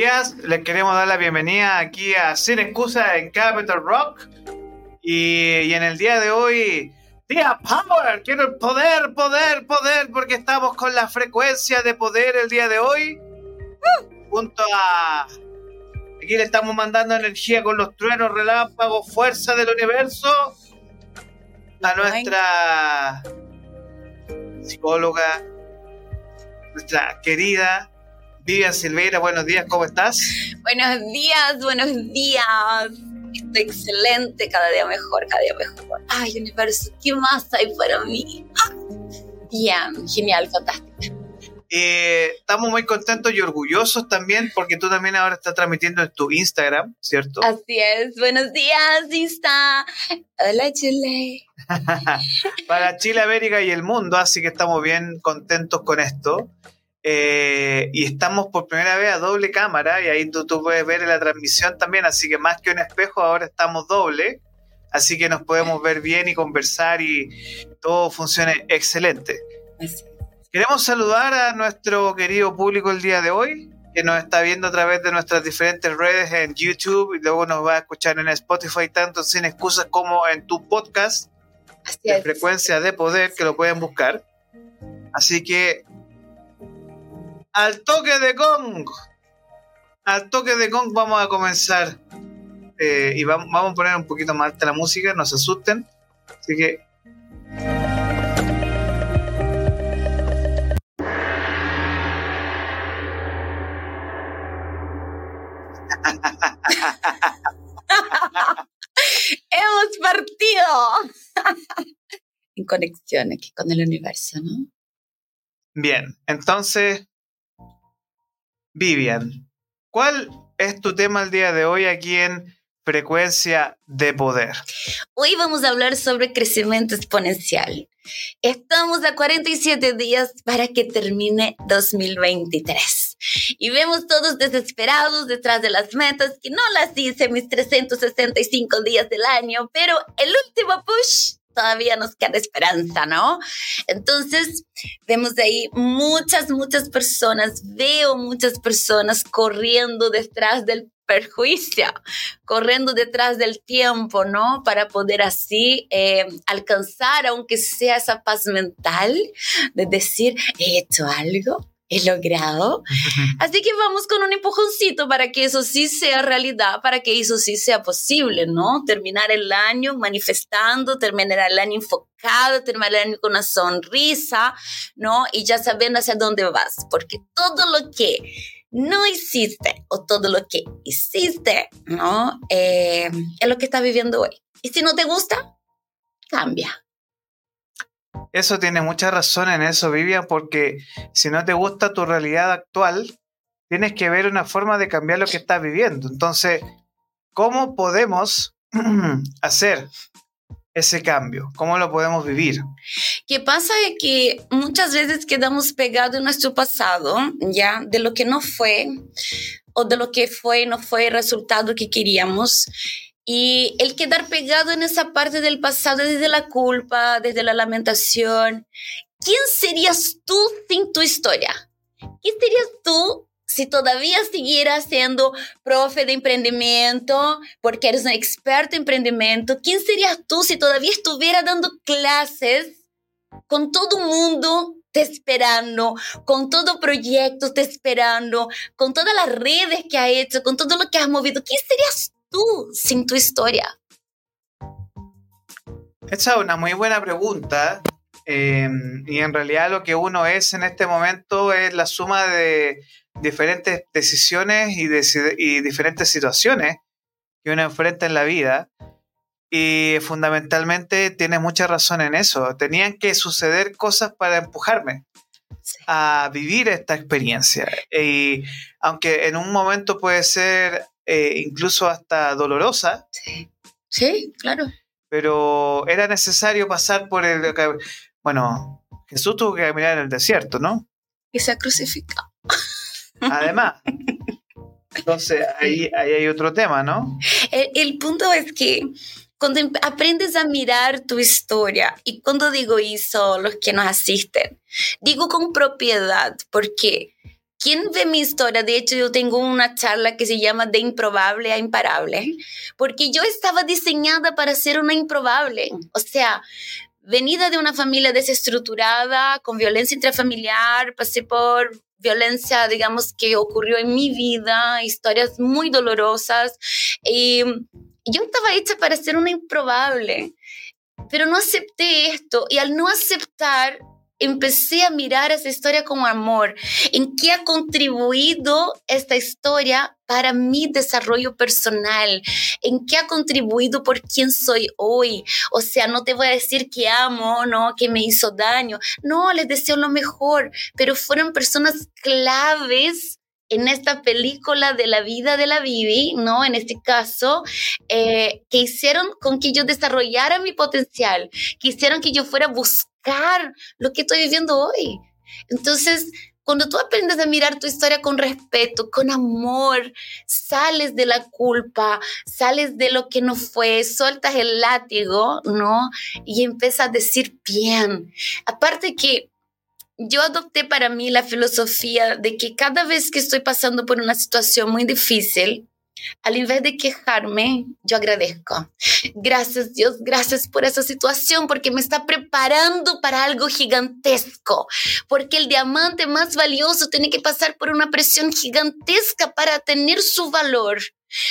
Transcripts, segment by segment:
días, les queremos dar la bienvenida aquí a Sin Excusa en Capital Rock. Y, en el día de hoy, día Power, quiero el poder, poder, poder, porque estamos con la frecuencia de poder el día de hoy. Junto a... Aquí le estamos mandando energía con los truenos, relámpagos, fuerza del universo. A nuestra psicóloga, nuestra querida Vivian Silveira, buenos días, ¿cómo estás? Buenos días, buenos días. Estoy excelente, cada día mejor, cada día mejor. Ay, universo, ¿qué más hay para mí? Ah, bien, genial, fantástico. Eh, estamos muy contentos y orgullosos también porque tú también ahora estás transmitiendo en tu Instagram, ¿cierto? Así es. Buenos días, Insta. Hola, Chile. Para Chile, América y el mundo, así que estamos bien contentos con esto. Eh, y estamos por primera vez a doble cámara y ahí tú, tú, puedes ver la transmisión también, así que más que un espejo ahora estamos doble, así que nos podemos ver bien y conversar y todo funcione excelente. Queremos saludar a nuestro querido público el día de hoy, que nos está viendo a través de nuestras diferentes redes en YouTube y luego nos va a escuchar en Spotify, tanto sin excusas como en tu podcast de frecuencia de poder, que lo pueden buscar. Así que al toque de gong. Al toque de gong vamos a comenzar. Eh, y vamos, a poner un poquito más alta la música, no se asusten. Así que. Hemos partido en conexión aquí con el universo, ¿no? Bien, entonces Vivian, ¿cuál es tu tema el día de hoy aquí en Frecuencia de Poder? Hoy vamos a hablar sobre crecimiento exponencial. Estamos a 47 días para que termine 2023. Y vemos todos desesperados detrás de las metas que no las hice mis 365 días del año, pero el último push todavía nos queda esperanza, ¿no? Entonces, vemos ahí muchas, muchas personas, veo muchas personas corriendo detrás del perjuicio, corriendo detrás del tiempo, ¿no? Para poder así eh, alcanzar, aunque sea esa paz mental, de decir, he hecho algo, he logrado. Así que vamos con un empujoncito para que eso sí sea realidad, para que eso sí sea posible, ¿no? Terminar el año manifestando, terminar el año enfocado, terminar el año con una sonrisa, ¿no? Y ya sabiendo hacia dónde vas, porque todo lo que no hiciste o todo lo que hiciste, ¿no? Eh, es lo que estás viviendo hoy. Y si no te gusta, cambia. Eso tiene mucha razón en eso, Vivian, porque si no te gusta tu realidad actual, tienes que ver una forma de cambiar lo que estás viviendo. Entonces, ¿cómo podemos hacer ese cambio? ¿Cómo lo podemos vivir? ¿Qué pasa es que muchas veces quedamos pegados en nuestro pasado, ya, de lo que no fue o de lo que fue no fue el resultado que queríamos. Y el quedar pegado en esa parte del pasado desde la culpa, desde la lamentación. ¿Quién serías tú sin tu historia? ¿Quién serías tú si todavía siguieras siendo profe de emprendimiento, porque eres un experto en emprendimiento? ¿Quién serías tú si todavía estuviera dando clases con todo el mundo te esperando, con todo proyecto te esperando, con todas las redes que ha hecho, con todo lo que has movido? ¿Quién serías tú sin tu historia? Esa es una muy buena pregunta. Em, y en realidad lo que uno es en este momento es la suma de diferentes decisiones y, y diferentes situaciones que uno enfrenta en la vida. Y fundamentalmente tiene mucha razón en eso. Tenían que suceder cosas para empujarme a vivir esta experiencia. Y aunque en un momento puede ser eh, incluso hasta dolorosa. Sí. sí, claro. Pero era necesario pasar por el... Bueno, Jesús tuvo que caminar en el desierto, ¿no? Y se ha crucificado. Además. Entonces, ahí, ahí, hay otro tema, ¿no? El, el, punto es que cuando em, aprendes a mirar tu historia, y cuando digo eso, los que nos asisten, digo con propiedad, porque ¿Quién ve mi historia? De hecho, yo tengo una charla que se llama De improbable a imparable, porque yo estaba diseñada para ser una improbable. O sea, venida de una familia desestructurada, con violencia intrafamiliar, pasé por violencia, digamos, que ocurrió en mi vida, historias muy dolorosas. Y yo estaba hecha para ser una improbable, pero no acepté esto. Y al no aceptar, empecé a mirar esa historia con amor. ¿En qué ha contribuido esta historia para mi desarrollo personal? ¿En qué ha contribuido por quién soy hoy? O sea, no te voy a decir que amo, no, que me hizo daño. No, les deseo lo mejor, pero fueron personas claves en esta película de la vida de la Bibi, ¿no? En este caso, eh, que hicieron con que yo desarrollara mi potencial, que hicieron que yo fuera a lo que estoy viviendo hoy. Entonces, cuando tú aprendes a mirar tu historia con respeto, con amor, sales de la culpa, sales de lo que no fue, sueltas el látigo, ¿no? Y empiezas a decir bien. Aparte que yo adopté para mí la filosofía de que cada vez que estoy pasando por una situación muy difícil, al invés de quejarme, yo agradezco. Gracias Dios, gracias por esa situación porque me está preparando para algo gigantesco. Porque el diamante más valioso tiene que pasar por una presión gigantesca para tener su valor.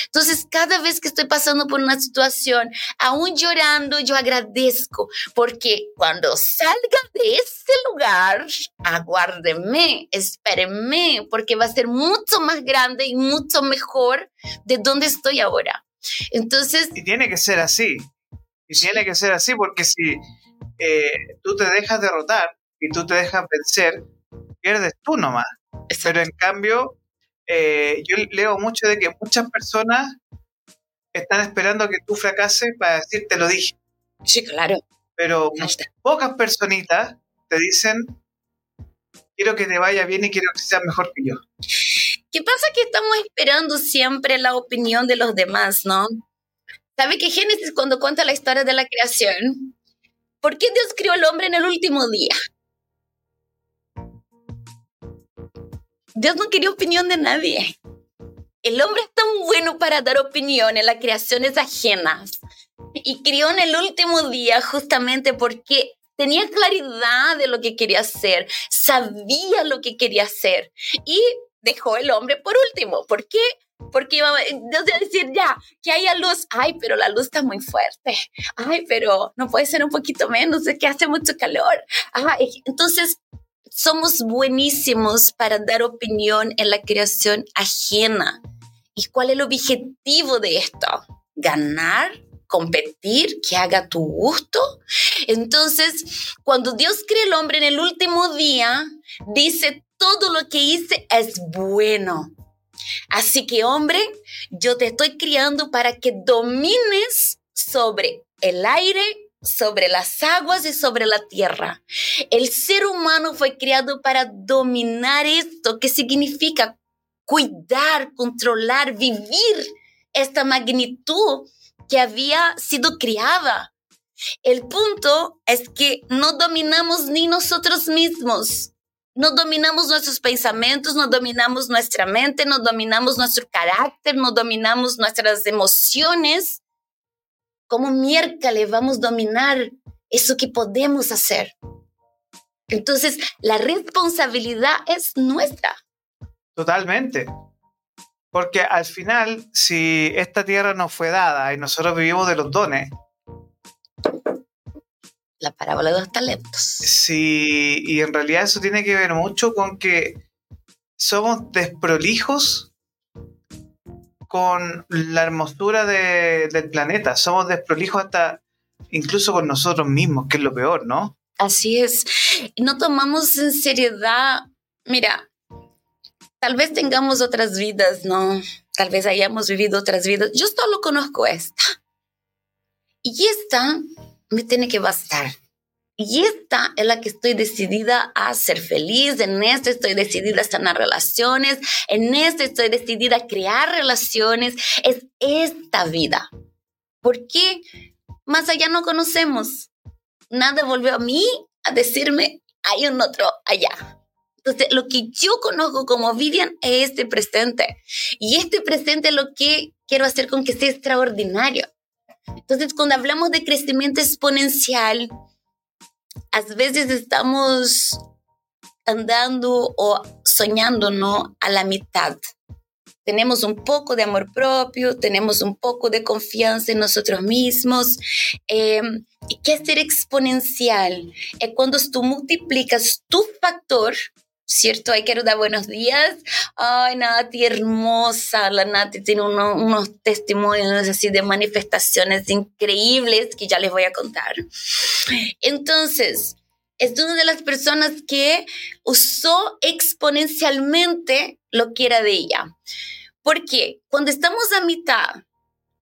Entonces, cada vez que estoy pasando por una situación, aún llorando, yo agradezco, porque cuando salga de ese lugar, aguárdeme, espérenme, porque va a ser mucho más grande y mucho mejor de donde estoy ahora. Entonces... Y tiene que ser así. Y tiene que ser así porque si eh, tú te dejas derrotar y tú te dejas vencer, pierdes tú nomás. Pero en cambio, eh, yo leo mucho de que muchas personas están esperando que tú fracases para decir te lo dije. Sí, claro. Pero pocas personitas te dicen quiero que te vaya bien y quiero que seas mejor que yo. ¿Qué pasa? Que estamos esperando siempre la opinión de los demás, ¿no? ¿Sabe que Génesis cuando cuenta la historia de la creación? ¿Por qué Dios crió al hombre en el último día? Dios no quería opinión de nadie. El hombre es tan bueno para dar opinión en las creaciones ajenas. Y crió en el último día justamente porque tenía claridad de lo que quería hacer, sabía lo que quería hacer y dejó el hombre por último. ¿Por qué? Porque iba, iba a decir, ya, que haya luz. Ay, pero la luz está muy fuerte. Ay, pero no puede ser un poquito menos, es que hace mucho calor. Ay, entonces somos buenísimos para dar opinión en la creación ajena. ¿Y cuál es el objetivo de esto? Ganar, competir, que haga tu gusto. Entonces, cuando Dios crea el hombre en el último día, dice, todo lo que hice es bueno. Así que, hombre, yo te estoy criando para que domines sobre el aire, sobre las aguas y sobre la tierra. El ser humano fue creado para dominar esto, que significa cuidar, controlar, vivir esta magnitud que había sido criada. El punto es que no dominamos ni nosotros mismos. No dominamos nuestros pensamientos, no dominamos nuestra mente, no dominamos nuestro carácter, no dominamos nuestras emociones ¿Cómo miércoles vamos a dominar eso que podemos hacer? Entonces, la responsabilidad es nuestra. Totalmente. Porque al final, si esta tierra nos fue dada y nosotros vivimos de los dones. La parábola de los talentos. Sí, y en realidad eso tiene que ver mucho con que somos desprolijos con la hermosura del planeta. Somos desprolijos hasta incluso con nosotros mismos, que es lo peor, ¿no? Así es. No tomamos en seriedad, mira, tal vez tengamos otras vidas, ¿no? Tal vez hayamos vivido otras vidas. Yo solo conozco esta. Y esta me tiene que bastar. Y esta es la que estoy decidida a ser feliz, en esta estoy decidida a sanar relaciones, en esta estoy decidida a crear relaciones, es esta vida. ¿Por qué? Más allá no conocemos. Nada volvió a mí a decirme, hay un otro allá. Entonces, lo que yo conozco como Vivian es este presente. Y este presente es lo que quiero hacer con que sea extraordinario. Entonces, cuando hablamos de crecimiento exponencial, a veces estamos andando o soñando, ¿no? A la mitad. Tenemos un poco de amor propio, tenemos un poco de confianza en nosotros mismos. Eh, ¿Y qué es ser exponencial? Es cuando tú multiplicas tu factor ¿cierto? Hay que dar buenos días. Ay, Nati, hermosa. La Nati tiene unos testimonios así de manifestaciones increíbles que ya les voy a contar. Entonces, es una de las personas que usó exponencialmente lo que era de ella. Porque cuando estamos a mitad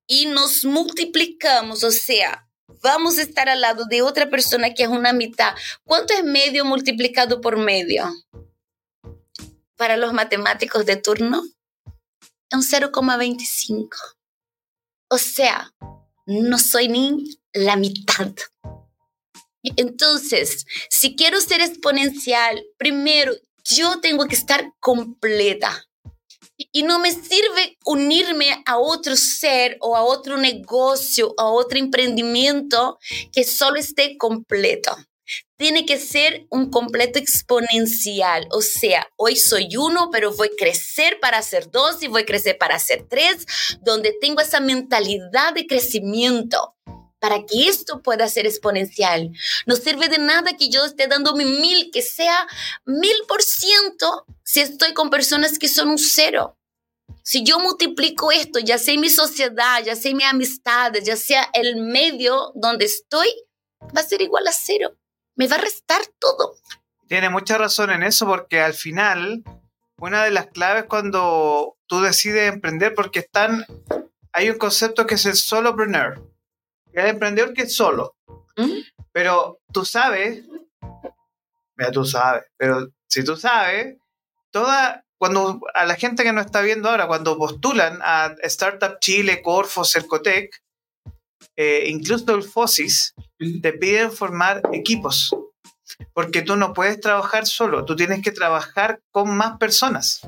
y nos multiplicamos, o sea, vamos a estar al lado de otra persona que es una mitad, ¿cuánto es medio multiplicado por medio? Para los matemáticos de turno, un 0,25. O sea, no soy ni la mitad. Entonces, si quiero ser exponencial, primero yo tengo que estar completa. Y no me sirve unirme a otro ser o a otro negocio, a otro emprendimiento que solo esté completo. Tiene que ser un completo exponencial. O sea, hoy soy uno, pero voy a crecer para ser dos y voy a crecer para ser tres, donde tengo esa mentalidad de crecimiento para que esto pueda ser exponencial. No sirve de nada que yo esté dando mi mil, que sea mil por ciento si estoy con personas que son un cero. Si yo multiplico esto, ya sea en mi sociedad, ya sea en mi amistades, ya sea el medio donde estoy, va a ser igual a cero. Me va a restar todo. Tiene mucha razón en eso porque al final, una de las claves cuando tú decides emprender, porque están, hay un concepto que es el solopreneur el emprendedor que es solo. ¿Mm? Pero tú sabes, mira, tú sabes, pero si tú sabes, toda, cuando a la gente que nos está viendo ahora, cuando postulan a Startup Chile, Corfo, Cercotec, eh, incluso el FOSIS, te piden formar equipos. Porque tú no puedes trabajar solo, tú tienes que trabajar con más personas.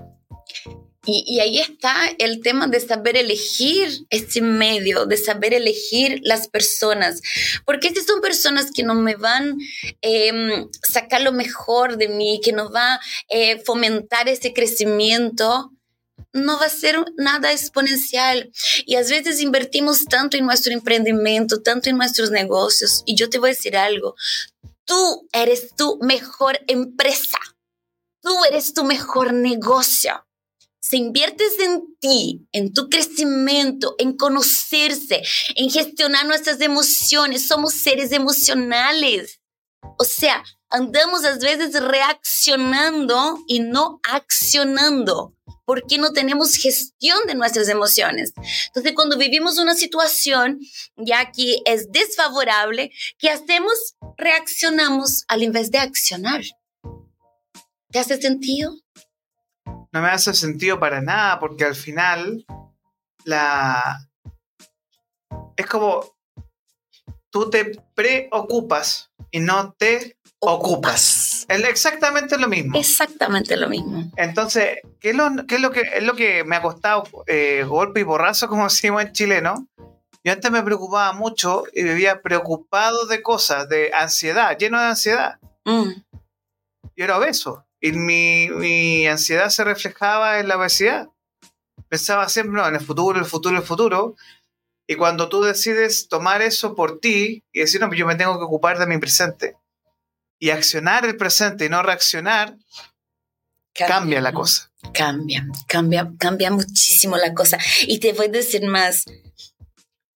Y, ahí está el tema de saber elegir ese medio, de saber elegir las personas, porque si son personas que no me van a em, sacar lo mejor de mí, que nos va a eh, fomentar ese crecimiento, no va a ser nada exponencial. Y a veces invertimos tanto en nuestro emprendimiento, tanto en nuestros negocios. Y yo te voy a decir algo, tú eres tu mejor empresa, tú eres tu mejor negocio si inviertes en ti, en tu crecimiento, en conocerse, en gestionar nuestras emociones, somos seres emocionales. O sea, andamos a veces reaccionando y no accionando porque no tenemos gestión de nuestras emociones. Entonces, cuando vivimos una situación ya que es desfavorable, ¿qué hacemos? Reaccionamos al invés de accionar. ¿Te hace sentido? no me hace sentido para nada, porque al final la es como tú te preocupas y no te ocupas. Es exactamente lo mismo. Exactamente lo mismo. Entonces, ¿qué es lo, es lo que es lo que me ha costado eh, golpe y borrazo, como decimos en chileno? Yo antes me preocupaba mucho y vivía preocupado de cosas, de ansiedad, lleno de ansiedad. Mm. Y era obeso. Y mi, ansiedad se reflejaba en la obesidad. Pensaba siempre en el futuro, el futuro, el futuro. Y cuando tú decides tomar eso por ti y decir, no, yo me tengo que ocupar de mi presente y accionar el presente y no reaccionar, cambia, la cosa. Cambia, cambia, cambia muchísimo la cosa. Y te voy a decir más,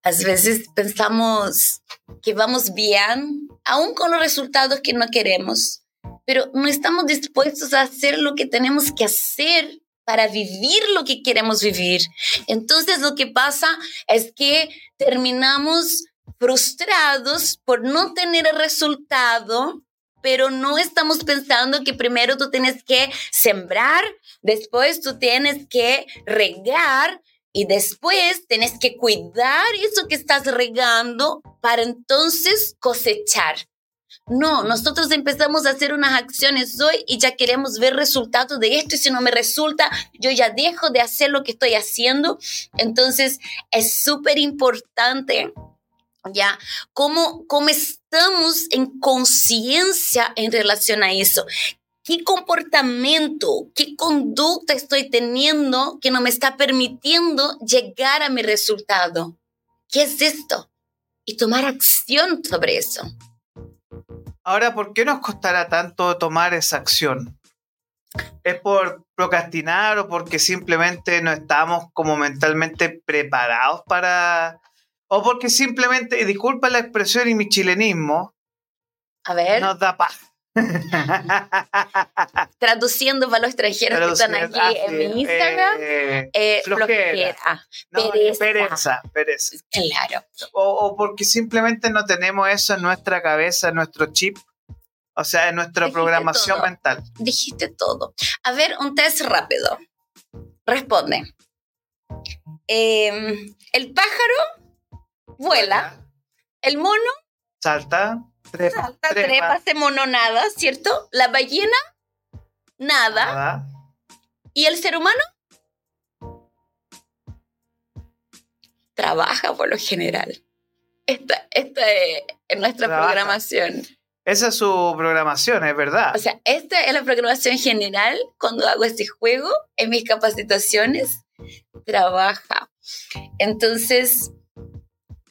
a veces pensamos que vamos bien, aún con los resultados que no queremos, pero no estamos dispuestos a hacer lo que tenemos que hacer para vivir lo que queremos vivir. Entonces lo que pasa es que terminamos frustrados por no tener el resultado, pero no estamos pensando que primero tú tienes que sembrar, después tú tienes que regar y después tienes que cuidar eso que estás regando para entonces cosechar. No, nosotros empezamos a hacer unas acciones hoy y ya queremos ver resultados de esto y si no me resulta, yo ya dejo de hacer lo que estoy haciendo. Entonces, es súper importante ¿ya? ¿Cómo, ¿Cómo estamos en conciencia en relación a eso? ¿Qué comportamiento, qué conducta estoy teniendo que no me está permitiendo llegar a mi resultado? ¿Qué es esto? Y tomar acción sobre eso. Ahora, ¿por qué nos costará tanto tomar esa acción? ¿Es por procrastinar o porque simplemente no estamos como mentalmente preparados para... o porque simplemente, y disculpa la expresión y mi chilenismo, A ver, nos da paz? traduciendo para los extranjeros que están aquí Ah, en sí, mi Instagram, eh, eh, flojera. flojera. no, pereza. pereza, pereza. Claro. O, o porque simplemente no tenemos eso en nuestra cabeza, en nuestro chip, o sea, en nuestra Dijiste programación todo. mental. dijiste todo. A ver, un test rápido. Responde. Em, el pájaro vuela, el mono Salta, trepa, salta, trepa, hace mononada, ¿cierto? La ballena, nada. nada. ¿Y el ser humano? Trabaja por lo general. Esta, esta es es nuestra Trabaja. programación. Esa es su programación, es verdad. O sea, esta es la programación general cuando hago este juego en mis capacitaciones. Trabaja. Entonces,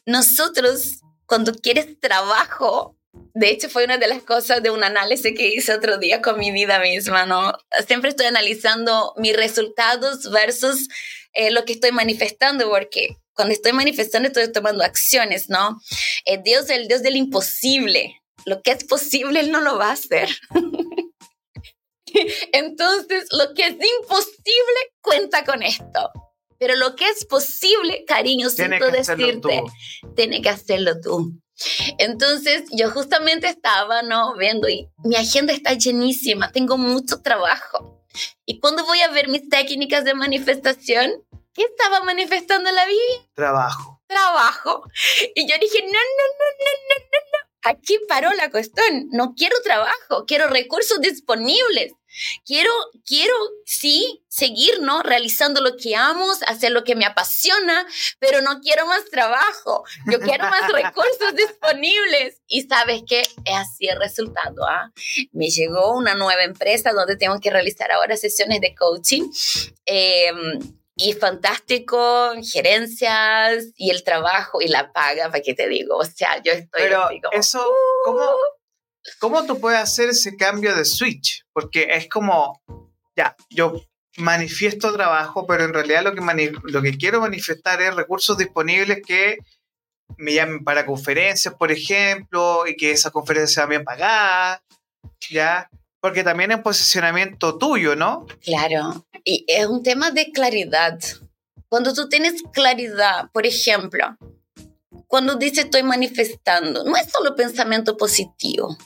nosotros, cuando quieres trabajo, de hecho fue una de las cosas de un análisis que hice otro día con mi vida misma, ¿no? Siempre estoy analizando mis resultados versus eh, lo que estoy manifestando, porque cuando estoy manifestando estoy tomando acciones, ¿no? Eh, Dios es el Dios del imposible. Lo que es posible, Él no lo va a hacer. Entonces, lo que es imposible cuenta con esto. Pero lo que es posible, cariño, siento decirte, tiene que hacerlo tú. Entonces, yo justamente estaba, ¿no? Viendo y mi agenda está llenísima, tengo mucho trabajo. Y cuando voy a ver mis técnicas de manifestación, ¿qué estaba manifestando la vida? Trabajo. Trabajo. Y yo dije, no, no, no, no, no, no, no. Aquí paró la cuestión. No quiero trabajo, quiero recursos disponibles. Quiero, quiero, sí, seguir, ¿no? Realizando lo que amo, hacer lo que me apasiona, pero no quiero más trabajo. Yo quiero más recursos disponibles. Y sabes qué? Es así el resultado, ¿ah? Me llegó una nueva empresa donde tengo que realizar ahora sesiones de coaching. Eh, y fantástico, gerencias y el trabajo y la paga, ¿para qué te digo? O sea, yo estoy Pero como, eso, ¿cómo, ¿cómo tú puedes hacer ese cambio de switch? Porque es como, ya, yo manifiesto trabajo, pero en realidad lo que, lo que quiero manifestar es recursos disponibles que me llamen para conferencias, por ejemplo, y que esa conferencia sea bien pagada, ¿ya? Porque también es posicionamiento tuyo, ¿no? Claro, y es un tema de claridad. Cuando tú tienes claridad, por ejemplo, cuando dices estoy manifestando, no es solo pensamiento positivo.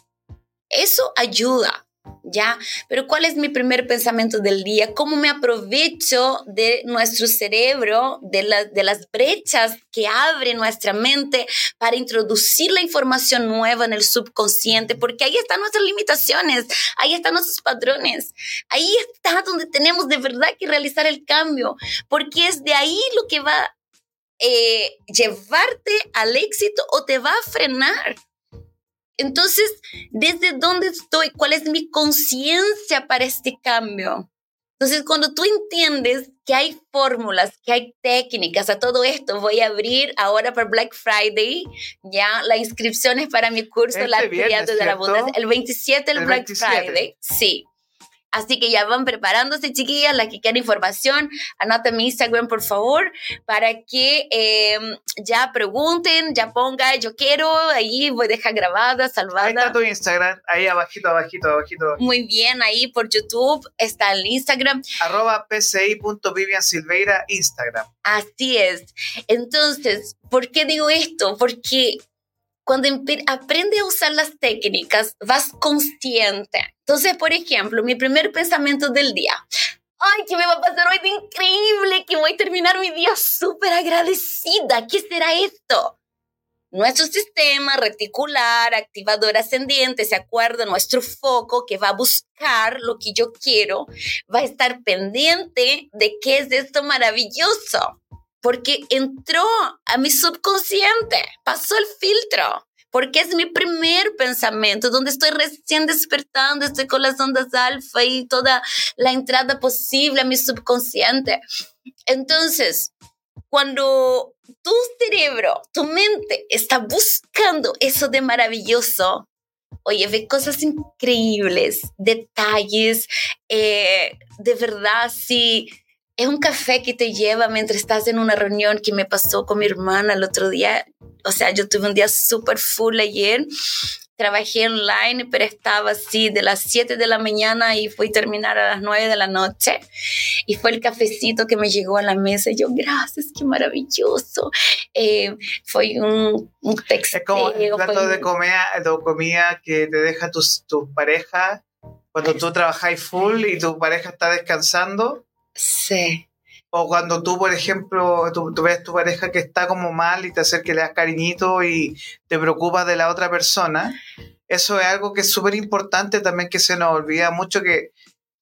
Eso ayuda, ¿ya? Pero ¿cuál es mi primer pensamiento del día? ¿Cómo me aprovecho de nuestro cerebro, de, la- de las brechas que abre nuestra mente para introducir la información nueva en el subconsciente? Porque ahí están nuestras limitaciones, ahí están nuestros patrones, ahí está donde tenemos de verdad que realizar el cambio, porque es de ahí lo que va eh, llevarte al éxito o te va a frenar. Entonces, ¿desde dónde estoy? ¿Cuál es mi conciencia para este cambio? Entonces, cuando tú entiendes que hay fórmulas, que hay técnicas a todo esto, voy a abrir ahora para Black Friday, ya la inscripción es para mi curso Este La Triada de la. Abundancia, el 27 el, El Black 27. Friday, sí. Así que ya van preparándose, chiquillas, las que quieran información, anoten mi Instagram, por favor, para que eh, ya pregunten, ya pongan, yo quiero, ahí voy a dejar grabada, Ahí está salvada. tu Instagram, ahí abajito, abajito, abajito. Muy bien, ahí por YouTube está el Instagram. Arroba pci.viviansilveira Instagram. Así es. Entonces, ¿por qué digo esto? Porque cuando aprendes a usar las técnicas, vas consciente. Entonces, por ejemplo, mi primer pensamiento del día. Ay, ¿qué me va a pasar hoy de increíble? Que voy a terminar mi día súper agradecida. ¿Qué será esto? nuestro sistema reticular, activador ascendiente, ¿se acuerda? Nuestro foco que va a buscar lo que yo quiero, va a estar pendiente de qué es esto maravilloso, porque entró a mi subconsciente, pasó el filtro porque es mi primer pensamiento, donde estoy recién despertando, estoy con las ondas alfa y toda la entrada posible a mi subconsciente. Entonces, cuando tu cerebro, tu mente está buscando eso de maravilloso, oye, ve cosas increíbles, detalles, eh, de verdad, sí. Es un café que te lleva mientras estás en una reunión que me pasó con mi hermana el otro día o sea, yo tuve un día súper full ayer. Trabajé online, pero estaba así de las 7 de la mañana y fui a terminar a las 9 de la noche. Y fue el cafecito que me llegó a la mesa. Y yo, gracias, qué maravilloso. Eh, fue un, un texto. Es como el plato de, comida, de comida que te deja tu, tu pareja cuando tú trabajas full y tu pareja está descansando. Sí. O cuando tú, por ejemplo, tú, ves a tu pareja que está como mal y te hace que le das cariñito y te preocupas de la otra persona. Eso es algo que es súper importante también que se nos olvida mucho que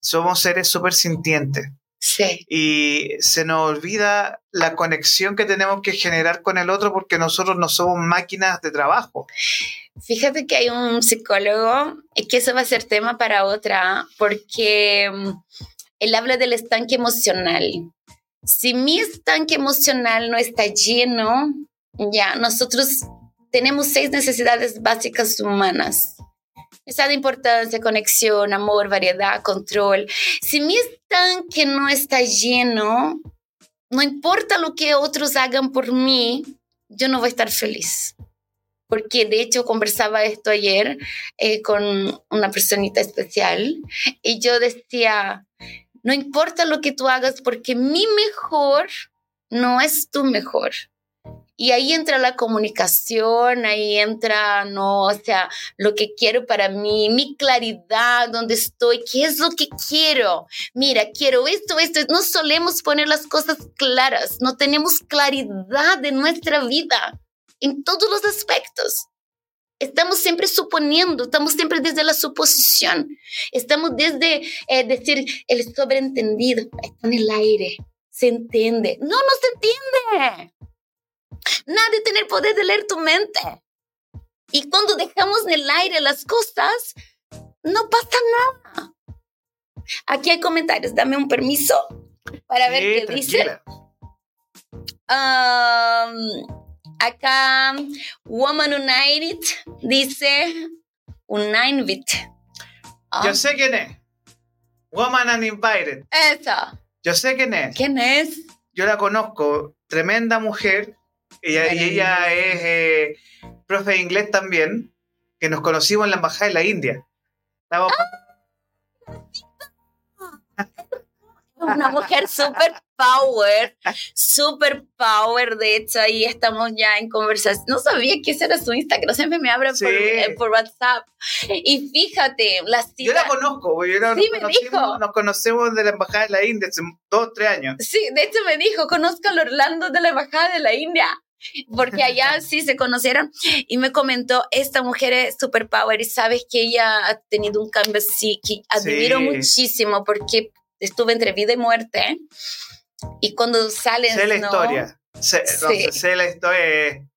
somos seres súper sintientes. Sí. Y se nos olvida la conexión que tenemos que generar con el otro porque nosotros no somos máquinas de trabajo. Fíjate que hay un psicólogo, y que eso va a ser tema para otra, porque mm, él habla del estanque emocional si mi estanque emocional no está lleno, ya nosotros tenemos seis necesidades básicas humanas. Esa de importancia, conexión, amor, variedad, control. Si mi estanque no está lleno, no importa lo que otros hagan por mí, yo no voy a estar feliz. Porque de hecho conversaba esto ayer eh, con una personita especial y yo decía, no importa lo que tú hagas porque mi mejor no es tu mejor. Y ahí entra la comunicación, ahí entra, no, o sea, lo que quiero para mí, mi claridad, dónde estoy, qué es lo que quiero. Mira, quiero esto, esto. No solemos poner las cosas claras, no tenemos claridad de nuestra vida en todos los aspectos. Estamos siempre suponiendo, estamos siempre desde la suposición, estamos desde eh, decir el sobreentendido, está en el aire, se entiende. No, no se entiende. Nadie tiene el poder de leer tu mente. Y cuando dejamos en el aire las cosas, no pasa nada. Aquí hay comentarios, dame un permiso para ver qué dice. Acá, Woman United dice United. Yo ah. sé quién es. Woman Uninvited. Esa. Yo sé quién es. ¿Quién es? Yo la conozco. Tremenda mujer. Ella, y ella es eh, profe de inglés también. Que nos conocimos en la embajada de la India. Ah, una mujer super power, super power. De hecho, ahí estamos ya en conversación. No sabía que ese era su Instagram, siempre me abre eh, por, WhatsApp. Y fíjate, la Yo la conozco, yo sí, me dijo. nos conocemos de la Embajada de la India hace dos, tres años. Sí, de hecho me dijo, conozco al Orlando de la Embajada de la India porque allá sí se conocieron y me comentó, esta mujer es super power y sabes que ella ha tenido un cambio así que admiro muchísimo porque estuve entre vida y muerte. Y cuando sales. Sé la historia. Sé, sé la historia.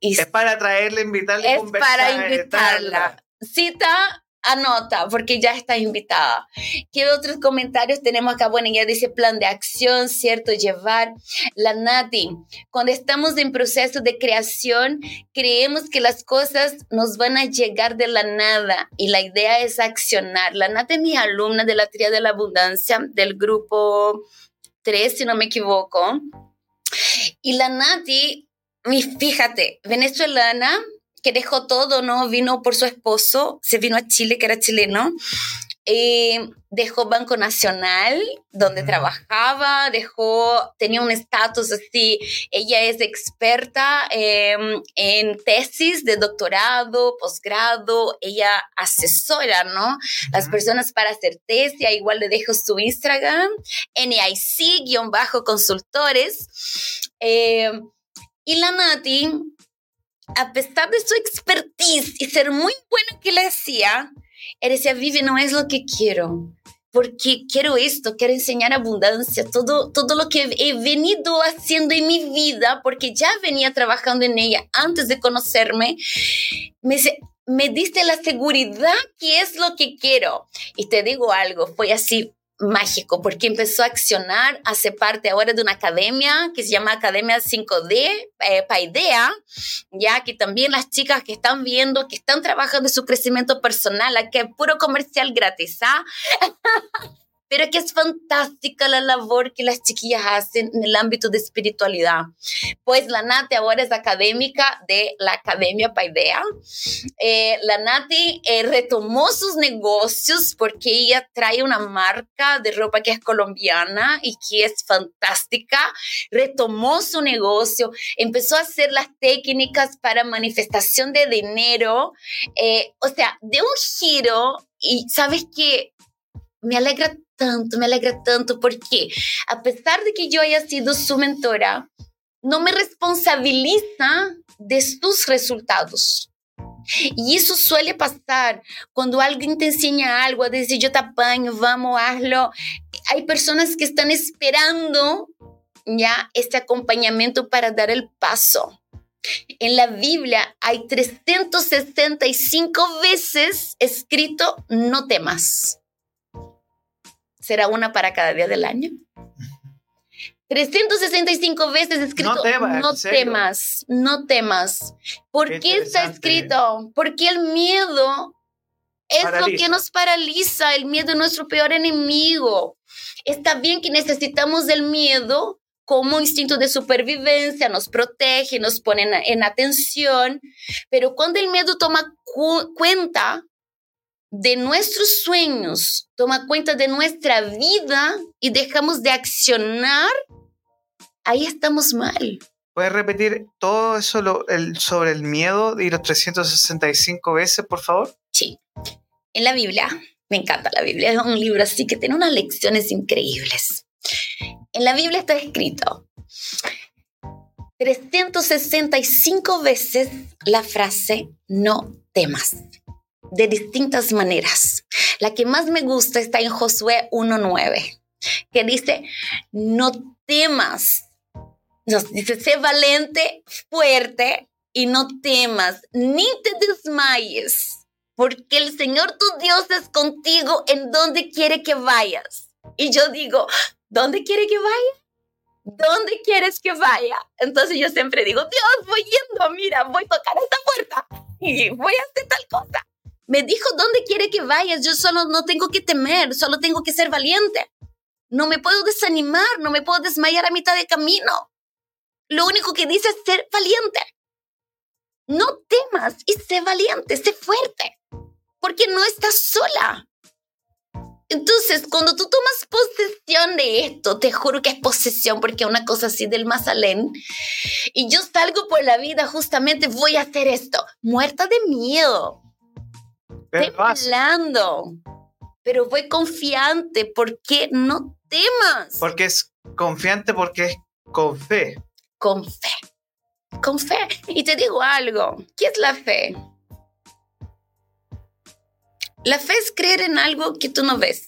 es para traerle, invitarle Es para invitarla. Cita anota porque ya está invitada. ¿Qué otros comentarios tenemos acá? Bueno, ya dice plan de acción, ¿cierto? Llevar. La Nati, cuando estamos en proceso de creación, creemos que las cosas nos van a llegar de la nada y la idea es accionar. La Nati es mi alumna de la tría de la abundancia del grupo 3, si no me equivoco. Y la Nati, fíjate, venezolana, que dejó todo, ¿no? Vino por su esposo, se vino a Chile, que era chileno. Eh, dejó Banco Nacional, donde trabajaba, dejó, tenía un estatus así, ella es experta em, en tesis de doctorado, posgrado, ella asesora, ¿no? Las personas para hacer tesis, igual le dejo su Instagram, NIC-consultores. Eh, y la Nati a pesar de su expertise y ser muy bueno que le hacía, él decía, Vivi, no es lo que quiero porque quiero esto, quiero enseñar abundancia, todo, todo lo que he venido haciendo en mi vida, porque ya venía trabajando en ella antes de conocerme, me, me diste la seguridad que es lo que quiero. Y te digo algo, fue así mágico porque empezó a accionar, hace parte ahora de una academia que se llama Academia 5D, eh, Paidea, ya que también las chicas que están viendo, que están trabajando en su crecimiento personal, aquí es puro comercial gratis, ¿ah? pero que es fantástica la labor que las chiquillas hacen en el ámbito de espiritualidad. Pues la Nati ahora es académica de la Academia Paidea. Eh, la Nati eh, retomó sus negocios porque ella trae una marca de ropa que es colombiana y que es fantástica. Retomó su negocio, empezó a hacer las técnicas para manifestación de dinero, eh, o sea, de un giro y sabes que me alegra tanto, me alegra tanto porque a pesar de que yo haya sido su mentora, no me responsabiliza de sus resultados. Y eso suele pasar cuando alguien te enseña algo, a decir yo te apaño, vamos, hazlo. Hay personas que están esperando ya este acompañamiento para dar el paso. En la Biblia hay 365 veces escrito no temas será una para cada día del año. 365 veces escrito, no, temas, no temas. ¿Por qué, está escrito? Porque el miedo es lo que nos paraliza, el miedo es nuestro peor enemigo. Está bien que necesitamos del miedo como instinto de supervivencia, nos protege, nos pone en, atención, pero cuando el miedo toma cuenta de nuestros sueños, toma cuenta de nuestra vida y dejamos de accionar, ahí estamos mal. ¿Puedes repetir todo eso sobre el miedo y los 365 veces, por favor? Sí. En la Biblia, me encanta la Biblia, es un libro así que tiene unas lecciones increíbles. En la Biblia está escrito 365 veces la frase no temas de distintas maneras. La que más me gusta está en Josué 1.9, que dice, no temas. Nos dice, sé valiente, fuerte y no temas, ni te desmayes, porque el Señor tu Dios es contigo en donde quiere que vayas. Y yo digo, ¿dónde quiere que vaya? ¿Dónde quieres que vaya? Entonces yo siempre digo, Dios, voy yendo, mira, voy a tocar esta puerta y voy a hacer tal cosa. Me dijo dónde quiere que vayas. Yo solo no tengo que temer, solo tengo que ser valiente. No me puedo desanimar, no me puedo desmayar a mitad de camino. Lo único que dice es ser valiente. No temas y sé valiente, sé fuerte, porque no estás sola. Entonces, cuando tú tomas posesión de esto, te juro que es posesión, porque una cosa así del Mazalén, y yo salgo por la vida justamente, voy a hacer esto, muerta de miedo, temblando, pero voy confiante porque no temas. Porque es confiante, porque es con fe. Con fe. Con fe. Y te digo algo, ¿qué es la fe? La fe es creer en algo que tú no ves.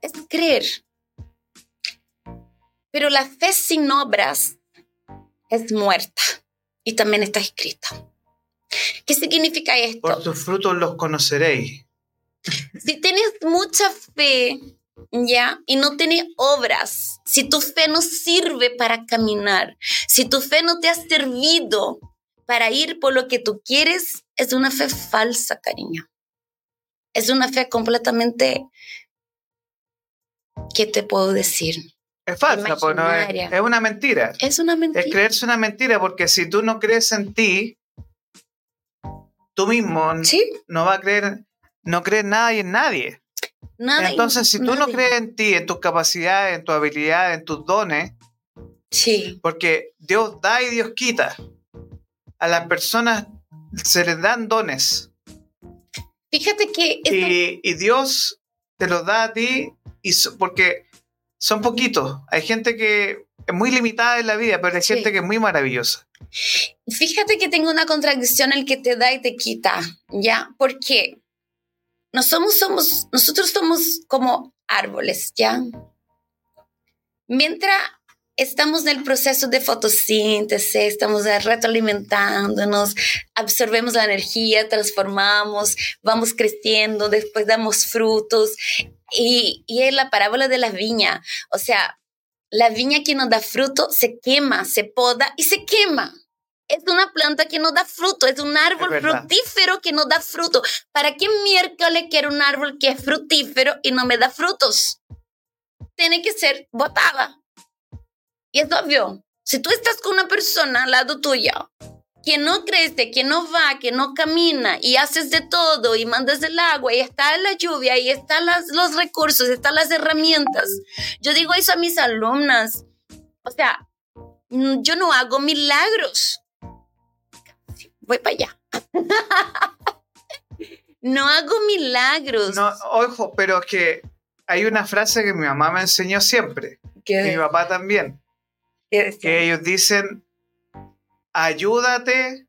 Es creer. Pero la fe sin obras es muerta. Y también está escrita. ¿Qué significa esto? Por tus frutos los conoceréis. Si tienes mucha fe, ¿ya? Y no tienes obras, si tu fe no sirve para caminar, si tu fe no te ha servido para ir por lo que tú quieres, es una fe falsa, cariño. Es una fe completamente... ¿Qué te puedo decir? Es falsa, pues no es, es, una mentira. Es una mentira. Es creerse una mentira porque si tú no crees en ti, tú mismo no va a creer, no crees nada y en nadie. Nada Entonces, si tú no crees en ti, en tus capacidades, en tu habilidad, en tus dones, sí. porque Dios da y Dios quita. A las personas se les dan dones. Fíjate que... Y, Dios te los da a ti y porque son poquitos. Hay gente que es muy limitada en la vida, pero hay gente que es muy maravillosa. Fíjate que tengo una contradicción el que te da y te quita, ¿ya? Porque no somos, somos, nosotros somos como árboles, ¿ya? Mientras estamos en el proceso de fotosíntesis, estamos retroalimentándonos, absorbemos la energía, transformamos, vamos creciendo, después damos frutos. Y, y es la parábola de la viña. O sea, la viña que nos da fruto se quema, se poda y se quema. Es una planta que no da fruto, es un árbol frutífero que no da fruto. ¿Para qué miércoles quiero un árbol que es frutífero y no me da frutos? Tiene que ser botada. Y es obvio, si tú estás con una persona al lado tuyo que no crece, que no va, que no camina y haces de todo y mandas el agua y está la lluvia y están los recursos, están las herramientas. Yo digo eso a mis alumnas. O sea, mm, yo no hago milagros. Voy para allá. no hago milagros. No, ojo, pero que hay una frase que mi mamá me enseñó siempre. Y mi papá también que ellos dicen, ayúdate,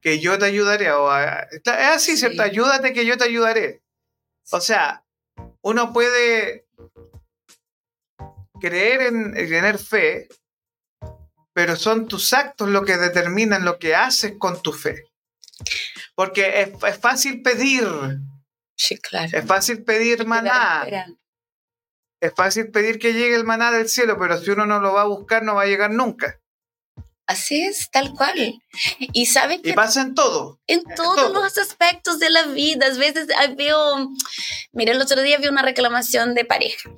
que yo te ayudaré. O, es así, ¿cierto? Ayúdate, que yo te ayudaré. O sea, uno puede creer en, tener fe, pero son tus actos lo que determinan lo que haces con tu fe. Porque es, fácil pedir. Sí, claro. Es fácil pedir maná es fácil pedir que llegue el maná del cielo, pero si uno no lo va a buscar, no va a llegar nunca. Así es, tal cual. Y sabe que... Y pasa en todo. En, todos los aspectos de la vida. A veces veo... Mira, el otro día vi una reclamación de pareja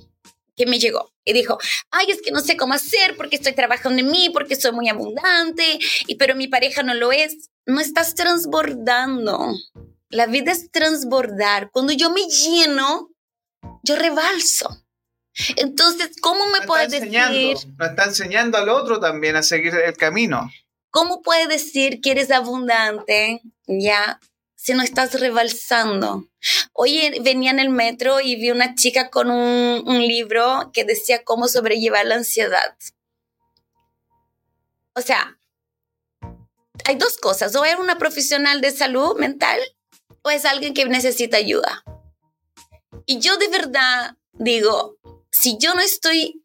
que me llegó y dijo, ay, es que no sé cómo hacer porque estoy trabajando en mí, porque soy muy abundante, y, pero mi pareja no lo es. No estás transbordando. La vida es transbordar. Cuando yo me lleno, yo rebalso. Entonces, ¿cómo me puedes decir? Nos está enseñando al otro también a seguir el camino. ¿Cómo puedes decir que eres abundante ya si no estás rebalsando? Hoy venía en el metro y vi una chica con un, un libro que decía cómo sobrellevar la ansiedad. O sea, hay dos cosas, o es una profesional de salud mental o es alguien que necesita ayuda. Y yo de verdad digo, si yo no estoy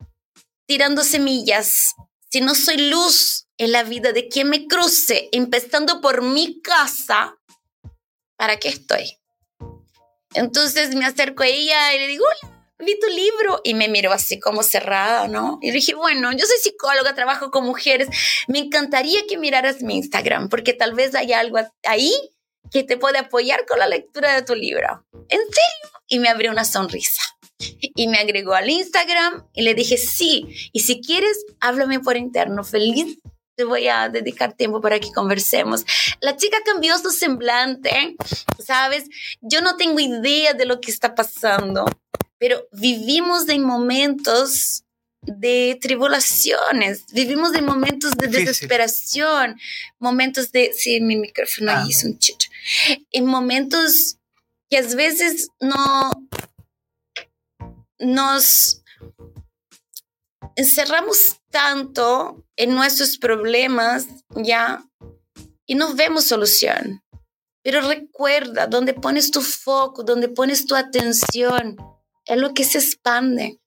tirando semillas, si no soy luz en la vida de quien me cruce, empezando por mi casa, ¿para qué estoy? Entonces me acerco a ella y le digo, hola, vi tu libro y me miró así como cerrada, ¿no? Y dije, bueno, yo soy psicóloga, trabajo con mujeres, me encantaría que miraras mi Instagram porque tal vez hay algo ahí que te puede apoyar con la lectura de tu libro. ¿En serio? Y me abrió una sonrisa y me agregó al Instagram y le dije, sí, y si quieres, háblame por interno, feliz. Te voy a dedicar tiempo para que conversemos. La chica cambió su semblante, ¿sabes? Yo no tengo idea de lo que está pasando, pero vivimos en momentos de tribulaciones, vivimos en momentos de desesperación, momentos de... Sí, mi micrófono ahí es un chicho. En momentos que a veces no, nos encerramos tanto en nuestros problemas, ya, y no vemos solución. Pero recuerda, donde pones tu foco, donde pones tu atención, es lo que se expande,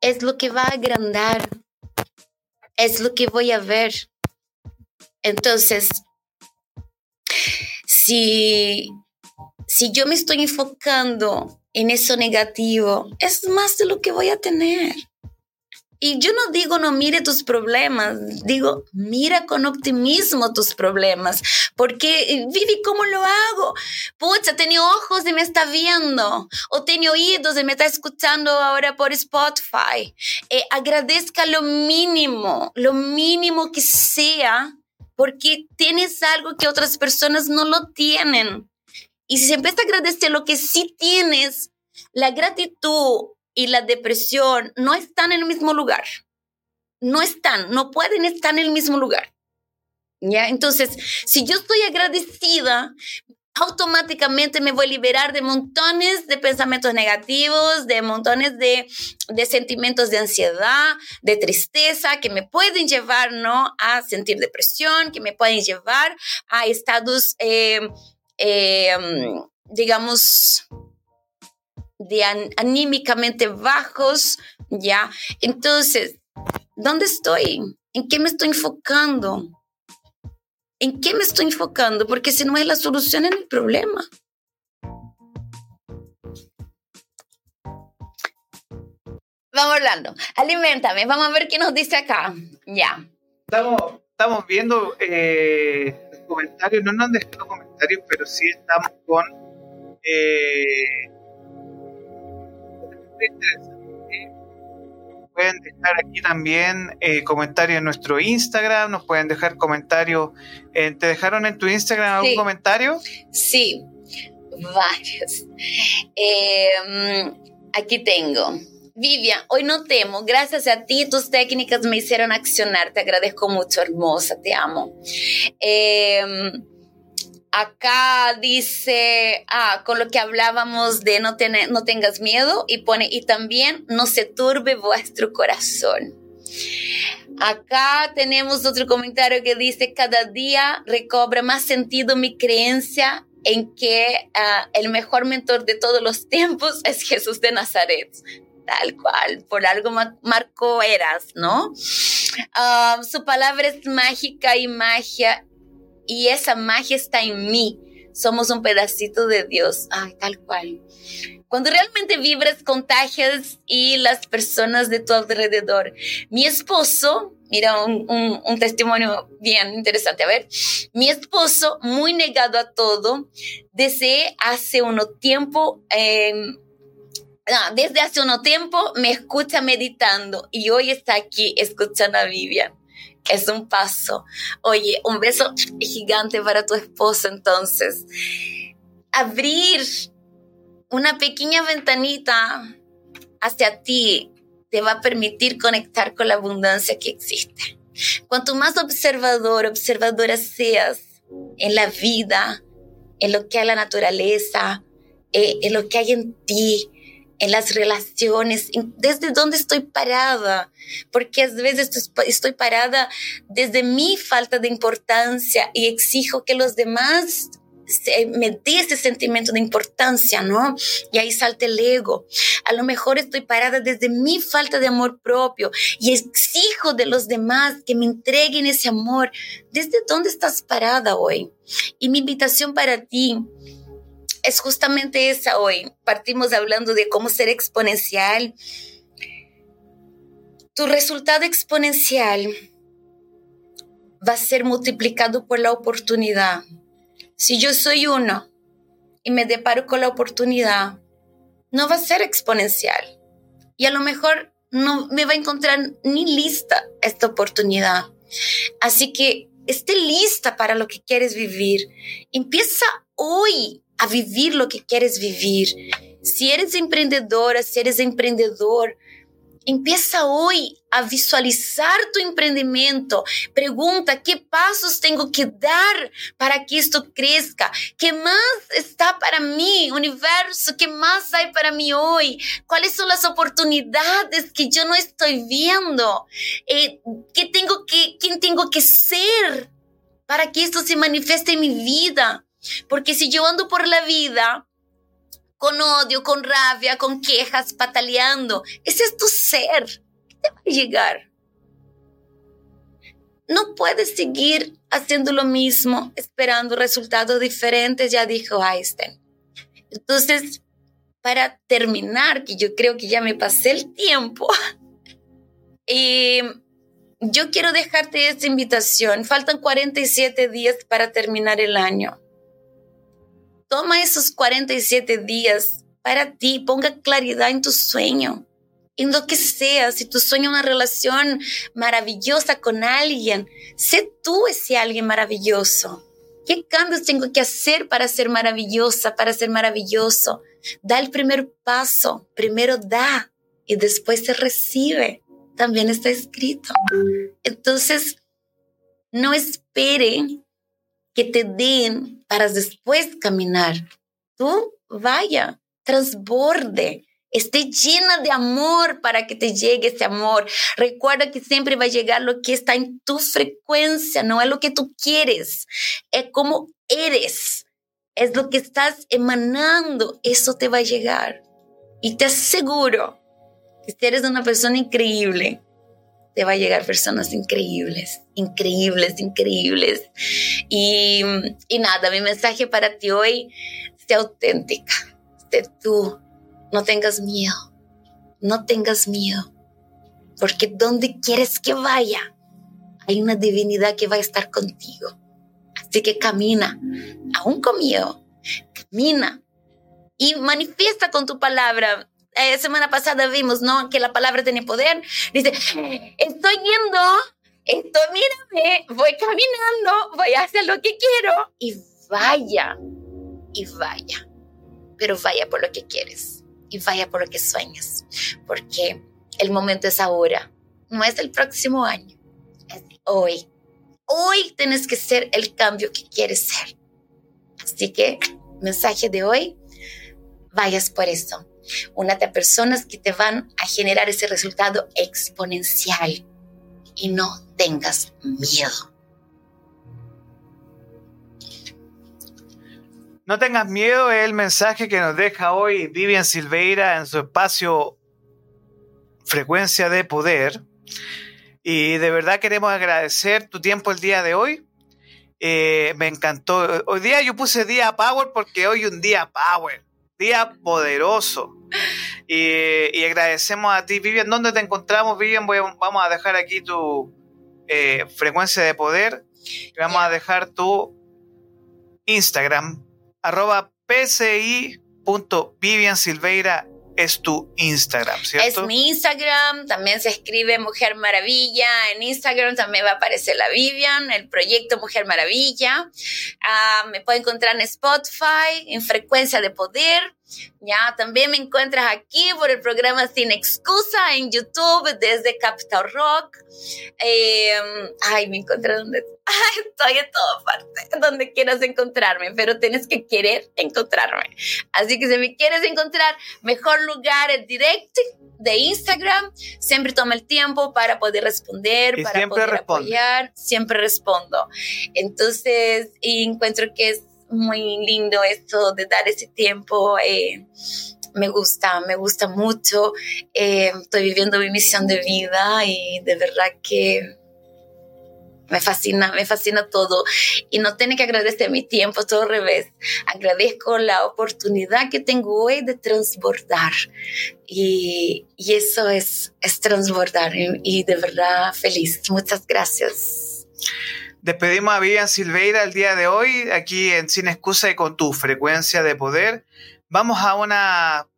es lo que va a agrandar, es lo que voy a ver. Entonces, si, si yo me estoy enfocando en eso negativo, es más de lo que voy a tener. Y yo no digo no mire tus problemas, digo mira con optimismo tus problemas, porque Vivi, ¿cómo lo hago? Pucha, tiene ojos y me está viendo, o tiene oídos y me está escuchando ahora por Spotify. Eh, agradezca lo mínimo, lo mínimo que sea, porque tienes algo que otras personas no lo tienen. Y si se empieza a agradecer lo que sí tienes, la gratitud y la depresión no están en el mismo lugar. No están, no pueden estar en el mismo lugar. ¿Ya? Entonces, si yo estoy agradecida, automáticamente me voy a liberar de montones de pensamientos negativos, de montones de, de, sentimientos de ansiedad, de tristeza, que me pueden llevar ¿no? a sentir depresión, que me pueden llevar a estados, eh, eh, digamos, de anímicamente bajos, ¿ya? Entonces, ¿dónde estoy? ¿En qué me estoy enfocando? ¿En qué me estoy enfocando? Porque si no es la solución en el problema. Vamos hablando. Alimentame. Vamos a ver qué nos dice acá. Ya. Estamos, estamos viendo eh, comentarios. No nos han dejado comentarios, pero sí estamos con. Eh, pueden dejar aquí también eh, comentarios en nuestro Instagram, nos pueden dejar comentarios. Eh, ¿Te dejaron en tu Instagram algún comentario? Sí, varios. Em, aquí tengo. Vivian, hoy no temo. Gracias a ti, tus técnicas me hicieron accionar. Te agradezco mucho, hermosa. Te amo. Eh, Acá dice, ah, con lo que hablábamos de no, tener, no tengas miedo y pone, y también no se turbe vuestro corazón. Acá tenemos otro comentario que dice, cada día recobra más sentido mi creencia en que ah, el mejor mentor de todos los tiempos es Jesús de Nazaret. Tal cual, por algo marcó eras, ¿no? Ah, su palabra es mágica y magia y esa magia está en mí. Somos un pedacito de Dios, ay, tal cual. Cuando realmente vibras, contagias y las personas de tu alrededor. Mi esposo, mira un, un, testimonio bien interesante, a ver, mi esposo, muy negado a todo, desde hace un tiempo, em, desde hace un tiempo me escucha meditando y hoy está aquí escuchando a Vivian es un paso. Oye, un beso gigante para tu esposo entonces. Abrir una pequeña ventanita hacia ti te va a permitir conectar con la abundancia que existe. Cuanto más observador, observadora seas en la vida, en lo que hay la naturaleza, eh, en lo que hay en ti, en las relaciones, desde dónde estoy parada, porque a veces estoy parada desde mi falta de importancia y exijo que los demás me dé ese sentimiento de importancia, ¿no? Y ahí salta el ego. A lo mejor estoy parada desde mi falta de amor propio y exijo de los demás que me entreguen ese amor. ¿Desde dónde estás parada hoy? Y mi invitación para ti es justamente esa hoy. Partimos hablando de cómo ser exponencial. Tu resultado exponencial va a ser multiplicado por la oportunidad. Si yo soy uno y me deparo con la oportunidad, no va a ser exponencial. Y a lo mejor no me va a encontrar ni lista esta oportunidad. Así que esté lista para lo que quieres vivir. Empieza hoy a vivir lo que quieres vivir. Si eres emprendedora, si eres emprendedor, Empieza hoy a visualizar tu emprendimiento. Pregunta, ¿qué pasos tengo que dar para que esto crezca? ¿Qué más está para mí, universo? ¿Qué más hay para mí hoy? ¿Cuáles son las oportunidades que yo no estoy viendo? Eh, ¿qué tengo que, ¿Quién tengo que ser para que esto se manifieste en mi vida? Porque si yo ando por la vida con odio, con rabia, con quejas, pataleando, ese es tu ser. ¿Qué te va a llegar? No puedes seguir haciendo lo mismo, esperando resultados diferentes, ya dijo Einstein. Entonces, para terminar, que yo creo que ya me pasé el tiempo, eh, yo quiero dejarte esta invitación. Faltan 47 días para terminar el año. Toma esos 47 días para ti, ponga claridad en tu sueño, en lo que sea. Si tu sueño es una relación maravillosa con alguien, sé tú ese alguien maravilloso. ¿Qué cambios tengo que hacer para ser maravillosa, para ser maravilloso? Da el primer paso, primero da y después se recibe. También está escrito. Entonces, no espere que te den para después caminar. Tú vaya, transborde, esté llena de amor para que te llegue ese amor. Recuerda que siempre va a llegar lo que está en tu frecuencia, no es lo que tú quieres, es como eres, es lo que estás emanando, eso te va a llegar. Y te aseguro que si eres una persona increíble, te va a llegar personas increíbles, increíbles, increíbles. Y, nada, mi mensaje para ti hoy, sé auténtica, sé tú, no tengas miedo, no tengas miedo, porque donde quieres que vaya, hay una divinidad que va a estar contigo. Así que camina, aún con miedo, camina y manifiesta con tu palabra eh, semana pasada vimos, ¿no? Que la palabra tiene poder. Dice, estoy yendo, estoy, mírame, voy caminando, voy a hacer lo que quiero. Y vaya, y vaya. Pero vaya por lo que quieres y vaya por lo que sueñas. Porque el momento es ahora, no es el próximo año, es hoy. Hoy tienes que ser el cambio que quieres ser. Así que, mensaje de hoy, vayas por eso Únate a personas que te van a generar ese resultado exponencial y no tengas miedo. No tengas miedo es el mensaje que nos deja hoy Vivian Silveira en su espacio Frecuencia de Poder. Y de verdad queremos agradecer tu tiempo el día de hoy. Eh, me encantó. Hoy día yo puse día Power porque hoy un día Power día poderoso. Y, agradecemos a ti, Vivian. ¿Dónde te encontramos, Vivian? vamos a dejar aquí tu eh, frecuencia de poder. vamos a dejar tu Instagram, arroba pci.viviansilveira es tu Instagram, ¿cierto? Es mi Instagram, también se escribe Mujer Maravilla. En Instagram también va a aparecer la Vivian, el proyecto Mujer Maravilla. Ah, me puede encontrar en Spotify, en Frecuencia de Poder. Ya, también me encuentras aquí por el programa Sin Excusa en YouTube desde Capital Rock. Em, ay, me encontré donde estoy en todas partes, donde quieras encontrarme, pero tienes que querer encontrarme. Así que si me quieres encontrar, mejor lugar es direct de Instagram. Siempre toma el tiempo para poder responder, para poder apoyar. Siempre respondo. Entonces, y encuentro que es muy lindo esto de dar ese tiempo. Eh, me gusta, me gusta mucho. Eh, estoy viviendo mi misión de vida y de verdad que me fascina, me fascina todo. Y no tiene que agradecer mi tiempo, todo al revés. Agradezco la oportunidad que tengo hoy de transbordar. Y, eso es, es transbordar. Y, y de verdad feliz. Muchas gracias. Despedimos a Vivian Silveira el día de hoy, aquí en Sin Excusa y con tu frecuencia de poder. Vamos a una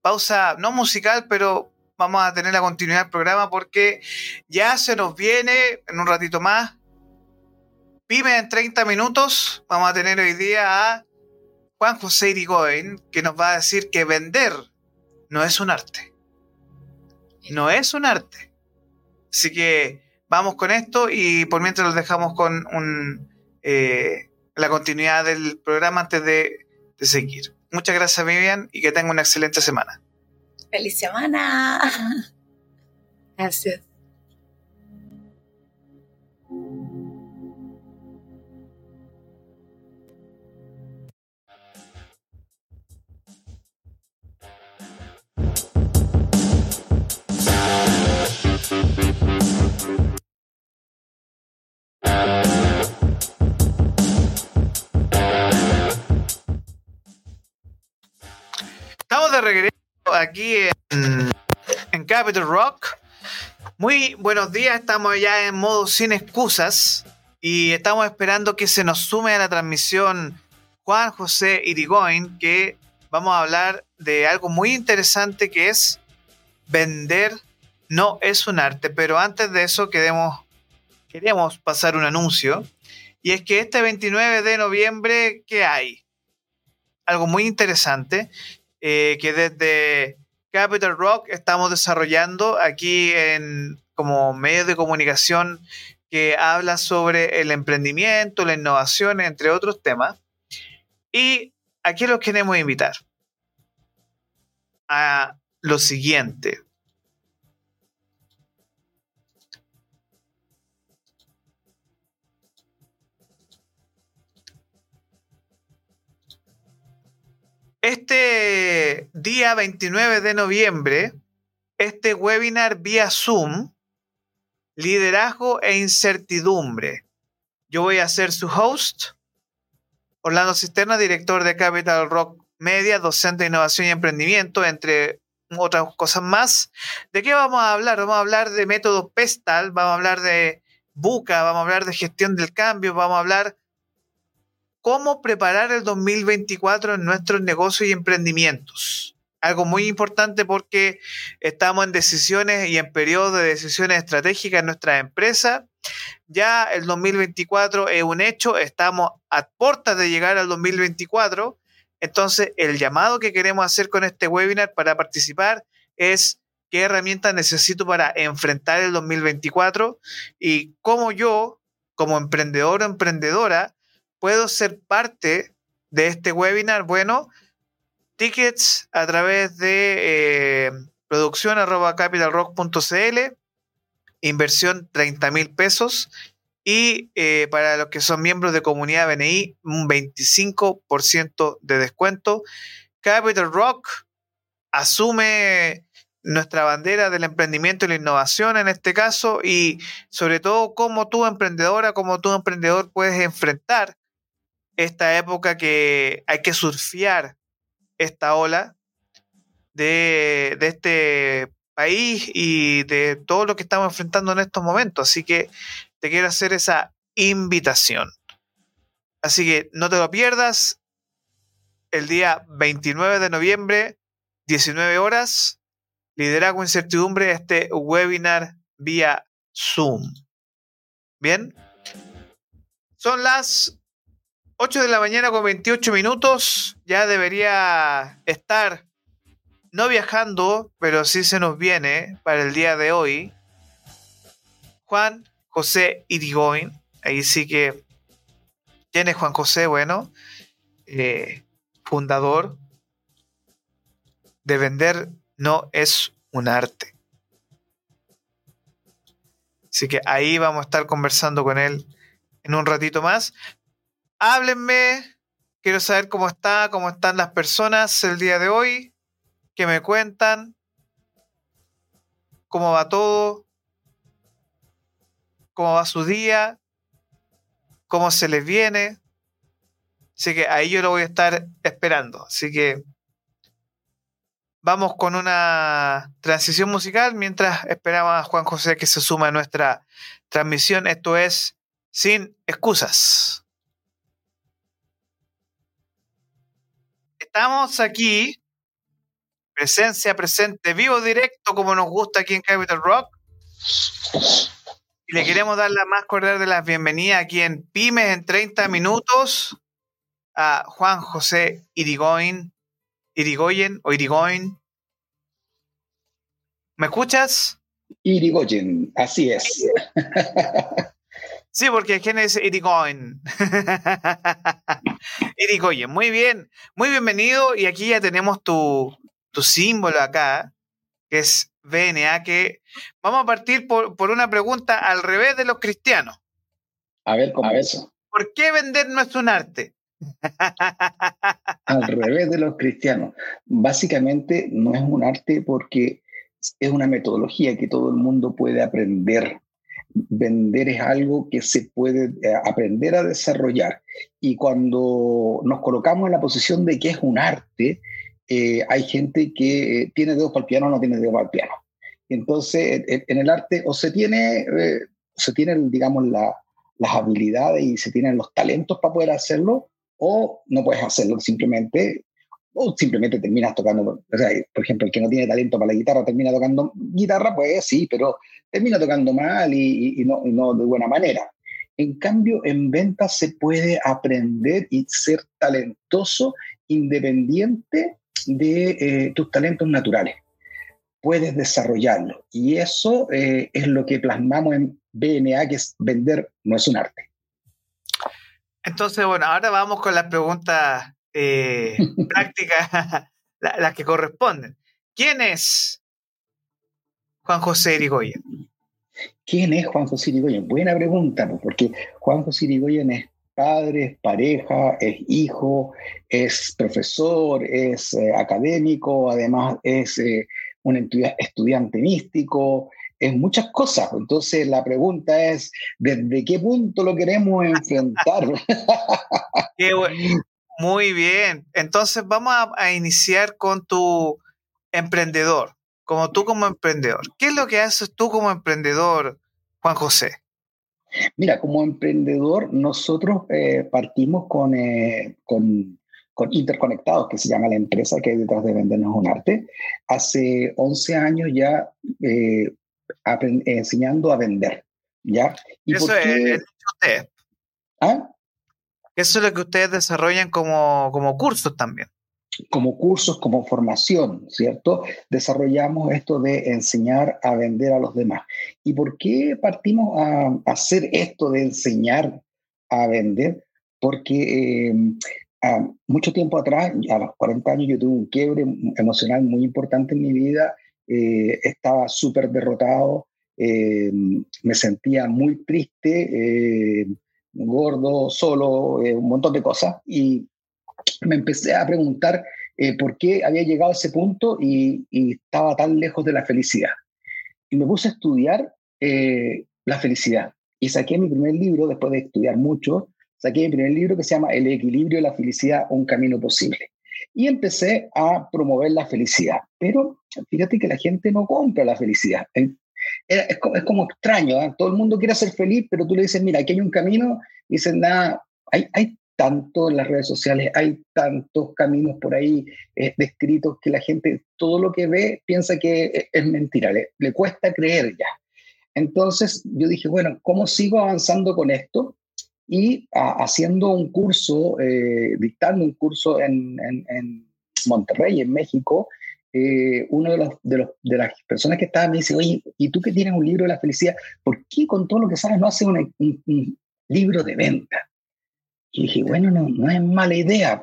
pausa, no musical, pero vamos a tener la continuidad del programa porque ya se nos viene en un ratito más. Pyme en 30 minutos. Vamos a tener hoy día a Juan José Irigoyen, que nos va a decir que vender no es un arte. No es un arte. Así que vamos con esto y por mientras los dejamos con un, eh, la continuidad del programa antes de, de seguir. Muchas gracias Vivian y que tenga una excelente semana. Feliz semana. Gracias. Regreso aquí en, en Capital Rock. Muy buenos días, estamos ya en modo sin excusas y estamos esperando que se nos sume a la transmisión Juan José Irigoyen, que vamos a hablar de algo muy interesante que es vender no es un arte, pero antes de eso queremos, queremos pasar un anuncio y es que este 29 de noviembre, ¿qué hay? Algo muy interesante eh, que desde Capital Rock estamos desarrollando aquí en como medio de comunicación que habla sobre el emprendimiento, la innovación, entre otros temas. Y aquí los queremos invitar a lo siguiente. Este día 29 de noviembre, este webinar vía Zoom, liderazgo e incertidumbre. Yo voy a ser su host, Orlando Cisterna, director de Capital Rock Media, docente de innovación y emprendimiento, entre otras cosas más. ¿De qué vamos a hablar? Vamos a hablar de método PESTAL, vamos a hablar de Buca, vamos a hablar de gestión del cambio, vamos a hablar cómo preparar el 2024 en nuestros negocios y emprendimientos. Algo muy importante porque estamos en decisiones y en periodos de decisiones estratégicas en nuestra empresa. Ya el 2024 es un hecho, estamos a puertas de llegar al 2024. Entonces, el llamado que queremos hacer con este webinar para participar es qué herramientas necesito para enfrentar el 2024 y cómo yo, como emprendedor o emprendedora, puedo ser parte de este webinar? Bueno, tickets a través de eh, producción arroba capitalrock.cl, inversión 30 mil pesos y eh, para los que son miembros de comunidad BNI, un 25% de descuento. Capital Rock asume nuestra bandera del emprendimiento y la innovación en este caso y sobre todo cómo tú emprendedora, cómo tú emprendedor puedes enfrentar esta época que hay que surfear esta ola de, este país y de todo lo que estamos enfrentando en estos momentos. Así que te quiero hacer esa invitación. Así que no te lo pierdas. El día 29 de noviembre, 19 horas, liderazgo incertidumbre, este webinar vía Zoom. Bien. Son las 8 de la mañana con 28 minutos. Ya debería estar, no viajando, pero sí se nos viene para el día de hoy. Juan José Irigoyen. Ahí sí que. ¿Quién es Juan José? Bueno, eh, fundador de Vender no es un arte. Así que ahí vamos a estar conversando con él en un ratito más háblenme. Quiero saber cómo está, cómo están las personas el día de hoy. Que me cuentan. ¿Cómo va todo? ¿Cómo va su día? ¿Cómo se les viene? Así que ahí yo lo voy a estar esperando. Así que vamos con una transición musical mientras esperamos a Juan José que se suma a nuestra transmisión. Esto es Sin Excusas. Estamos aquí, presencia presente, vivo directo, como nos gusta aquí en Capital Rock. Y le queremos dar la más cordial de las bienvenidas aquí en Pymes en 30 minutos a Juan José Irigoyen, Irigoyen o Irigoyen. ¿Me escuchas? Irigoyen, así es. Sí, porque ¿quién es Irigoyen? Irigoyen, muy bien, muy bienvenido. Y aquí ya tenemos tu, símbolo acá, que es VNA, que vamos a partir por, una pregunta al revés de los cristianos. A ver, ¿cómo eso? ¿Por qué vender no es un arte? al revés de los cristianos. Básicamente no es un arte porque es una metodología que todo el mundo puede aprender vender es algo que se puede eh, aprender a desarrollar. Y cuando nos colocamos en la posición de que es un arte, eh, hay gente que eh, tiene dedos para el piano o no tiene dedos para el piano. Entonces, en el arte o se tiene, se tienen, digamos, las habilidades y se tienen los talentos para poder hacerlo, o no puedes hacerlo simplemente, o simplemente terminas tocando, por ejemplo, el que no tiene talento para la guitarra termina tocando guitarra, pues sí, pero termina tocando mal y, no, no, de buena manera. En cambio, en ventas se puede aprender y ser talentoso independiente de eh, tus talentos naturales. Puedes desarrollarlo. Y eso eh, es lo que plasmamos en BNA, que es vender no es un arte. Entonces, bueno, ahora vamos con las preguntas eh, prácticas, las que corresponden. ¿Quién es Juan José Irigoyen? ¿Quién es Juan José Irigoyen? Buena pregunta, porque Juan José Irigoyen es padre, es pareja, es hijo, es profesor, es eh, académico, además es eh, un estudiante místico, es muchas cosas. Entonces la pregunta es, ¿desde qué punto lo queremos enfrentar? Muy bien. Entonces vamos a, iniciar con tu emprendedor, como tú como emprendedor. ¿Qué es lo que haces tú como emprendedor, Juan José? Mira, como emprendedor, nosotros eh, partimos con, eh, con, con, Interconectados, que se llama la empresa que hay detrás de Vendernos un Arte. Hace 11 años ya eh, enseñando a vender. ¿ya? ¿Y Eso es, usted. ¿Ah? Eso es lo que ustedes desarrollan como, como cursos también como cursos, como formación, ¿cierto? Desarrollamos esto de enseñar a vender a los demás. ¿Y por qué partimos a, hacer esto de enseñar a vender? Porque em, mucho tiempo atrás, a los 40 años, yo tuve un quiebre emocional muy importante en mi vida. Eh, estaba súper derrotado, em, me sentía muy triste, em, gordo, solo, eh, un montón de cosas. Y me empecé a preguntar eh, por qué había llegado a ese punto y, estaba tan lejos de la felicidad. Y me puse a estudiar eh, la felicidad. Y saqué mi primer libro, después de estudiar mucho, saqué mi primer libro que se llama El equilibrio de la felicidad, un camino posible. Y empecé a promover la felicidad. Pero fíjate que la gente no compra la felicidad. Es, como, extraño, ¿eh? todo el mundo quiere ser feliz, pero tú le dices, mira, aquí hay un camino, y dicen, nada, hay, hay tanto en las redes sociales, hay tantos caminos por ahí eh, descritos que la gente todo lo que ve piensa que es mentira, le, cuesta creer ya. Entonces yo dije, bueno, ¿cómo sigo avanzando con esto? Y haciendo un curso, eh, dictando un curso en, en, Monterrey, en México, eh, uno de, los, de, los, de, las personas que estaba me dice, oye, ¿y tú que tienes un libro de la felicidad, por qué con todo lo que sabes no haces un, un libro de venta? Y dije, bueno, no, no es mala idea.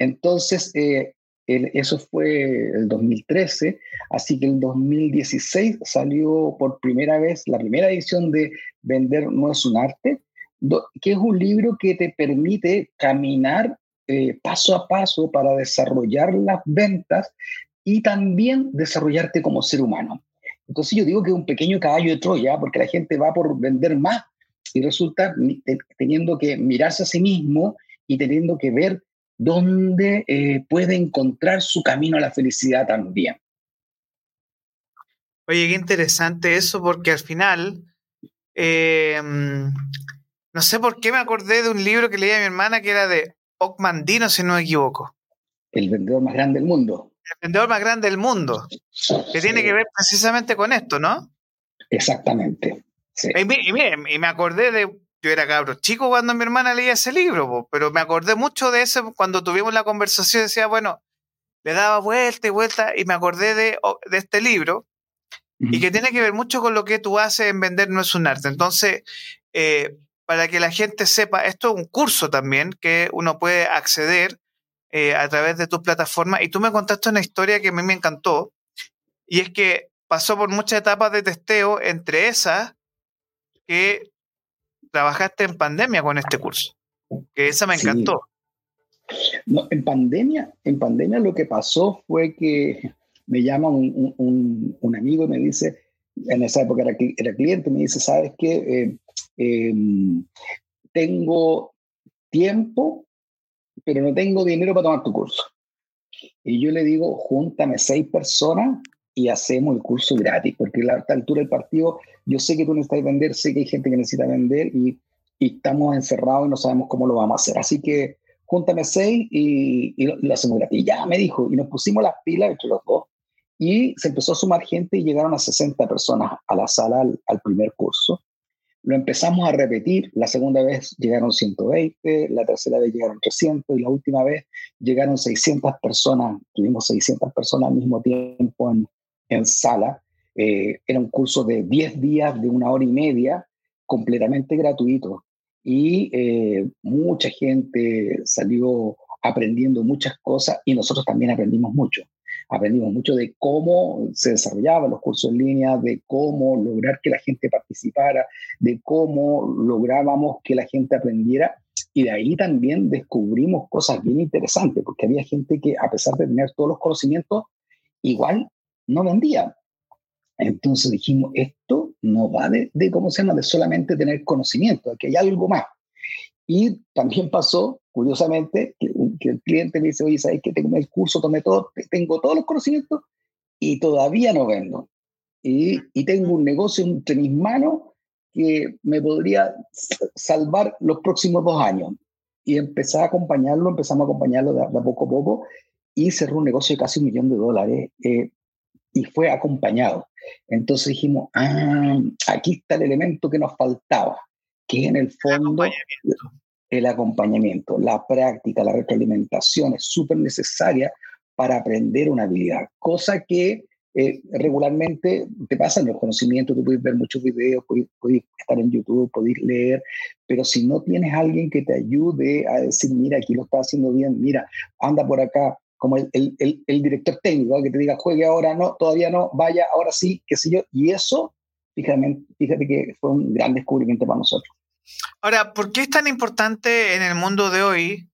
Entonces, eh, eso fue el 2013, así que el 2016 salió por primera vez la primera edición de Vender no es un arte, que es un libro que te permite caminar eh, paso a paso para desarrollar las ventas y también desarrollarte como ser humano. Entonces yo digo que es un pequeño caballo de Troya, porque la gente va por vender más, y resulta teniendo que mirarse a sí mismo y teniendo que ver dónde eh, puede encontrar su camino a la felicidad también. Oye, qué interesante eso, porque al final, eh, no sé por qué me acordé de un libro que leía mi hermana que era de Ocmandino, si no me equivoco. El vendedor más grande del mundo. El vendedor más grande del mundo. Que tiene que ver precisamente con esto, ¿no? Exactamente. Y, me acordé de, yo era cabro chico cuando mi hermana leía ese libro, pero me acordé mucho de eso cuando tuvimos la conversación, decía, bueno, le daba vuelta y vuelta y me acordé de, de este libro y que tiene que ver mucho con lo que tú haces en vender no es un arte. Entonces, eh, para que la gente sepa, esto es un curso también que uno puede acceder eh, a través de tus plataformas y tú me contaste una historia que a mí me encantó y es que pasó por muchas etapas de testeo, entre esas que trabajaste en pandemia con este curso, que esa me encantó. en pandemia, en pandemia lo que pasó fue que me llama un, amigo y me dice, en esa época era, cliente, me dice, ¿sabes qué? Eh, em, tengo tiempo, pero no tengo dinero para tomar tu curso. Y yo le digo, júntame seis personas y hacemos el curso gratis, porque a esta altura del partido yo sé que tú necesitas vender, sé que hay gente que necesita vender y, y estamos encerrados y no sabemos cómo lo vamos a hacer. Así que júntame seis y, y lo, hacemos gratis. Y ya me dijo, y nos pusimos las pilas entre los dos y se empezó a sumar gente y llegaron a 60 personas a la sala al, al primer curso. Lo empezamos a repetir, la segunda vez llegaron 120, la tercera vez llegaron 300 y la última vez llegaron 600 personas, tuvimos 600 personas al mismo tiempo en, en sala. Eh, era un curso de 10 días, de una hora y media, completamente gratuito y eh, mucha gente salió aprendiendo muchas cosas y nosotros también aprendimos mucho. Aprendimos mucho de cómo se desarrollaban los cursos en línea, de cómo lograr que la gente participara, de cómo lográbamos que la gente aprendiera. Y de ahí también descubrimos cosas bien interesantes, porque había gente que a pesar de tener todos los conocimientos, igual no vendía. Entonces dijimos, esto no va de, de, ¿cómo se llama?, de solamente tener conocimiento, que hay algo más. Y también pasó, curiosamente, que, el cliente me dice, oye, ¿sabes que Tengo el curso, tomé todo, tengo todos los conocimientos y todavía no vendo. Y, y tengo un negocio entre mis manos que me podría salvar los próximos dos años. Y empecé a acompañarlo, empezamos a acompañarlo de, de poco a poco y cerró un negocio de casi un millón de dólares eh, y fue acompañado. Entonces dijimos, ah, aquí está el elemento que nos faltaba, que en el fondo el acompañamiento, la práctica, la retroalimentación es súper necesaria para aprender una habilidad, cosa que eh, regularmente te pasan los conocimientos, tú puedes ver muchos videos, puedes, estar en YouTube, puedes leer, pero si no tienes alguien que te ayude a decir, mira, aquí lo está haciendo bien, mira, anda por acá, como el, director técnico, que te diga, juegue ahora, no, todavía no, vaya, ahora sí, qué sé yo. Y eso, fíjate, fíjate que fue un gran descubrimiento para nosotros. Ahora, ¿por qué es tan importante en el mundo de hoy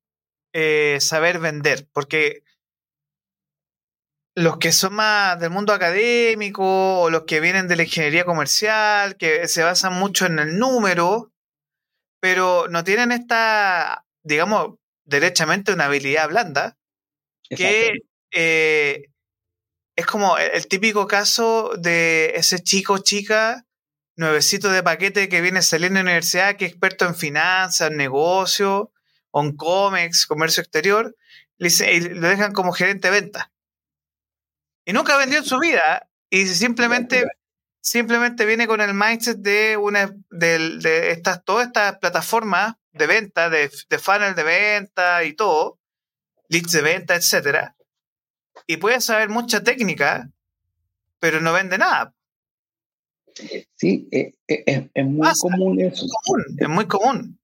eh, saber vender? Porque los que son más del mundo académico o los que vienen de la ingeniería comercial, que se basan mucho en el número, pero no tienen esta, digamos, derechamente una habilidad blanda, que eh, es como el típico caso de ese chico o chica nuevecito de paquete que viene saliendo de la universidad, que es experto en finanzas, negocio, on comics, comercio exterior, y lo dejan como gerente de venta. Y nunca vendió en su vida y simplemente, simplemente viene con el mindset de una de, estas, todas estas plataformas de venta, de, de funnel de venta y todo, leads de venta, etcétera, y puede saber mucha técnica, pero no vende nada. Sí, eh, eh, es, muy común eso. Es muy común.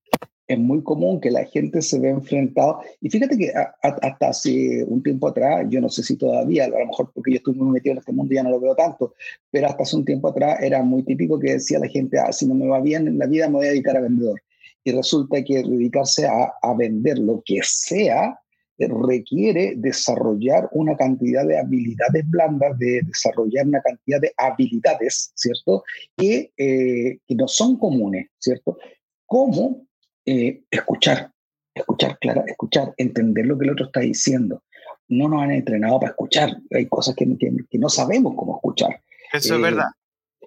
Es muy común que la gente se ve enfrentado. Y fíjate que hasta hace un tiempo atrás, yo no sé si todavía, a lo mejor porque yo estoy muy metido en este mundo ya no lo veo tanto, pero hasta hace un tiempo atrás era muy típico que decía la gente, ah, si no me va bien en la vida me voy a dedicar a vendedor. Y resulta que dedicarse a, a vender lo que sea requiere desarrollar una cantidad de habilidades blandas, de desarrollar una cantidad de habilidades, ¿cierto? Que, eh, que no son comunes, ¿cierto? Como eh, escuchar, escuchar, clara, escuchar, entender lo que el otro está diciendo. No nos han entrenado para escuchar, hay cosas que, que, no sabemos cómo escuchar. Eso es verdad.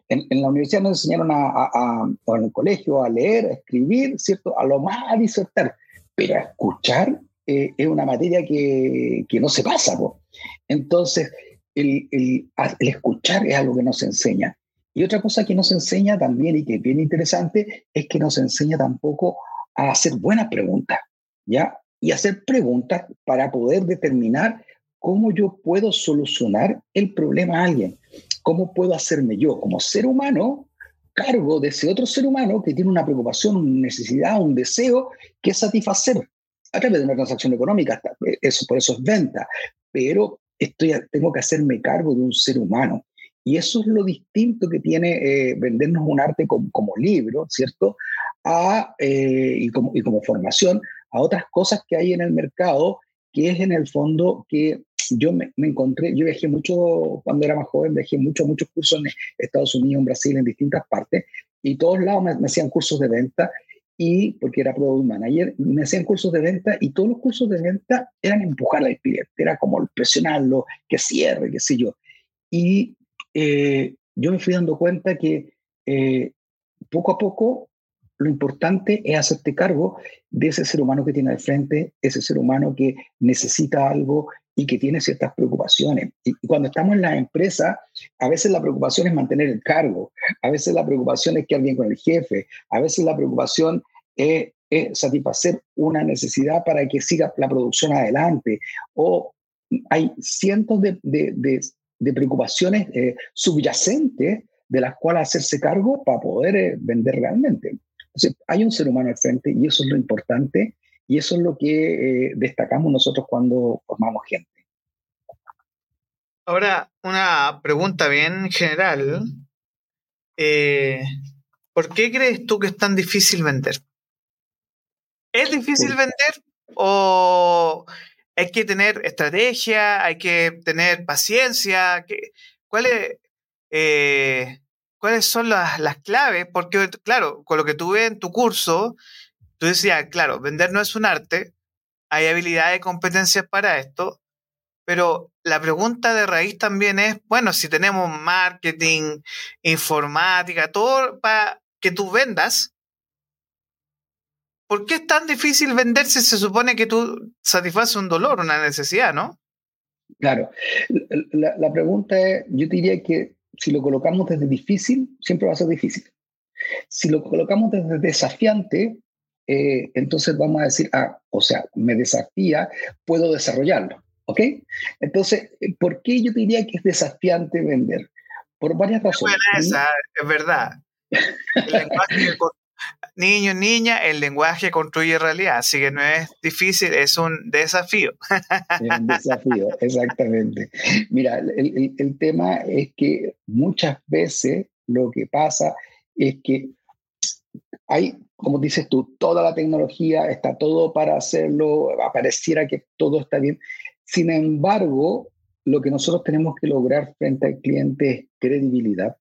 En, en, la universidad nos enseñaron a, a, a, o en el colegio a leer, a escribir, ¿cierto? A lo más a disertar, pero a escuchar eh, es una materia que, que, no se pasa. Entonces, el, el, el, escuchar es algo que nos enseña. Y otra cosa que nos enseña también y que es bien interesante es que nos enseña tampoco a hacer buenas preguntas, ¿ya? Y hacer preguntas para poder determinar cómo yo puedo solucionar el problema a alguien. ¿Cómo puedo hacerme yo como ser humano cargo de ese otro ser humano que tiene una preocupación, una necesidad, un deseo que satisfacer? A través de una transacción económica, eso, por eso es venta, pero estoy, tengo que hacerme cargo de un ser humano. Y eso es lo distinto que tiene eh, vendernos un arte como, como libro, ¿cierto? A, eh, y, como, y como formación a otras cosas que hay en el mercado, que es en el fondo que yo me, me, encontré, yo viajé mucho cuando era más joven, viajé mucho, muchos cursos en Estados Unidos, en Brasil, en distintas partes, y todos lados me, me hacían cursos de venta, y porque era product manager, me hacían cursos de venta y todos los cursos de venta eran empujar al cliente, era como presionarlo, que cierre, qué sé yo. Y eh, yo me fui dando cuenta que eh, poco a poco lo importante es hacerte cargo de ese ser humano que tiene al frente, ese ser humano que necesita algo y que tiene ciertas preocupaciones. Y cuando estamos en la empresa, a veces la preocupación es mantener el cargo, a veces la preocupación es quedar bien con el jefe, a veces la preocupación es, satisfacer una necesidad para que siga la producción adelante, o hay cientos de, de, de, preocupaciones eh, subyacentes de las cuales hacerse cargo para poder eh, vender realmente. Entonces, hay un ser humano al frente y eso es lo importante y eso es lo que eh, destacamos nosotros cuando formamos gente. Ahora, una pregunta bien general. Eh, ¿Por qué crees tú que es tan difícil vender? ¿Es difícil vender o hay que tener estrategia, hay que tener paciencia? ¿Cuáles, eh, ¿Cuáles son las, las, claves? Porque, claro, con lo que tuve en tu curso, decías, claro, vender no es un arte, hay habilidades y competencias para esto, pero la pregunta de raíz también es, bueno, si tenemos marketing, informática, todo para que tú vendas, ¿por qué es tan difícil vender si se supone que tú satisfaces un dolor, una necesidad, no? Claro. La, la pregunta es, yo diría que si lo colocamos desde difícil, siempre va a ser difícil. Si lo colocamos desde desafiante, eh, entonces vamos a decir, ah, o sea, me desafía, puedo desarrollarlo. ¿Ok? Entonces, ¿por qué yo diría que es desafiante vender? Por varias razones. esa, es verdad. niño, niña, el lenguaje construye realidad, así que no es difícil, es un desafío. Es un desafío, exactamente. Mira, el, el tema es que muchas veces lo que pasa es que hay, como dices tú, toda la tecnología, está todo para hacerlo, pareciera que todo está bien, sin embargo, lo que nosotros tenemos que lograr frente al cliente es credibilidad,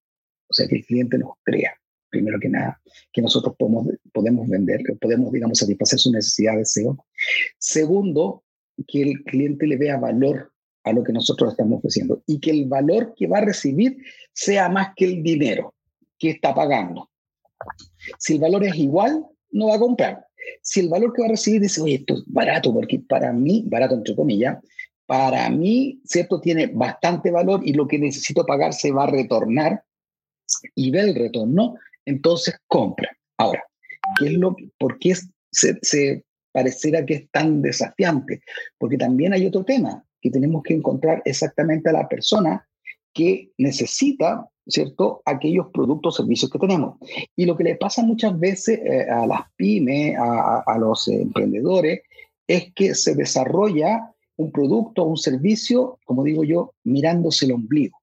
o sea, que el cliente nos crea, primero que nada, que nosotros podemos, podemos vender, podemos, digamos, satisfacer su necesidad de. Segundo, que el cliente le vea valor a lo que nosotros estamos ofreciendo y que el valor que va a recibir sea más que el dinero que está pagando. Si el valor es igual, no va a comprar. Si el valor que va a recibir dice, oye, esto es barato, porque para mí, barato entre comillas, para mí, ¿cierto? Tiene bastante valor y lo que necesito pagar se va a retornar y ve el retorno, entonces compra. Ahora, ¿qué es lo, ¿por qué se, se pareciera que es tan desafiante? Porque también hay otro tema, que tenemos que encontrar exactamente a la persona que necesita ¿cierto? Aquellos productos o servicios que tenemos. Y lo que le pasa muchas veces eh, a las pymes, a, los emprendedores, es que se desarrolla un producto o un servicio, como digo yo, mirándose el ombligo.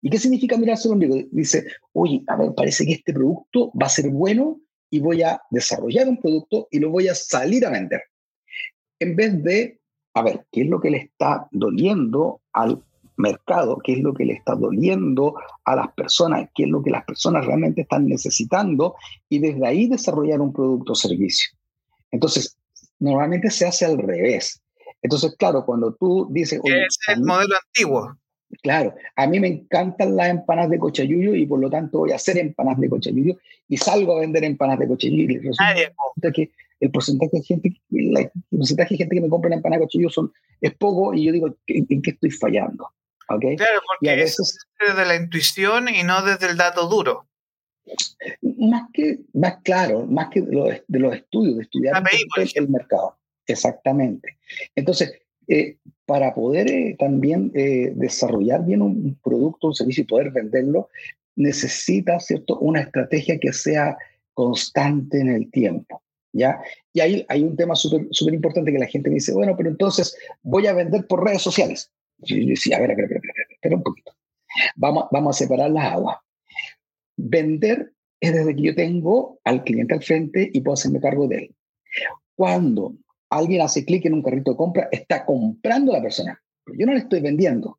¿Y qué significa mirarse el ombligo? Dice, oye, a ver, parece que este producto va a ser bueno y voy a desarrollar un producto y lo voy a salir a vender. En vez de, a ver, ¿qué es lo que le está doliendo al mercado, qué es lo que le está doliendo a las personas, qué es lo que las personas realmente están necesitando y desde ahí desarrollar un producto o servicio. Entonces, normalmente se hace al revés. Entonces, claro, cuando tú dices... es el modelo antiguo. Claro, a mí me encantan las empanadas de cochayuyo y por lo tanto voy a hacer empanadas de cochayuyo y salgo a vender empanadas de cochayuyo y resulta que el porcentaje de gente, el porcentaje de gente que me compra una empanada de cochayuyo son, es poco y yo digo, ¿en qué estoy fallando? Claro, porque es desde la intuición y no desde el dato duro. Más que, más claro, más que de los, estudios, de estudiar el, mercado. Exactamente. Entonces, eh, para poder eh, también eh, desarrollar bien un producto, un servicio y poder venderlo, necesita, ¿cierto?, una estrategia que sea constante en el tiempo. ¿Ya? Y ahí hay un tema súper importante que la gente me dice, bueno, pero entonces voy a vender por redes sociales. Yo decía, a ver, espera un poquito. Vamos, vamos a separar las aguas. Vender es desde que yo tengo al cliente al frente y puedo hacerme cargo de él. Cuando alguien hace clic en un carrito de compra, está comprando a la persona. Yo no le estoy vendiendo,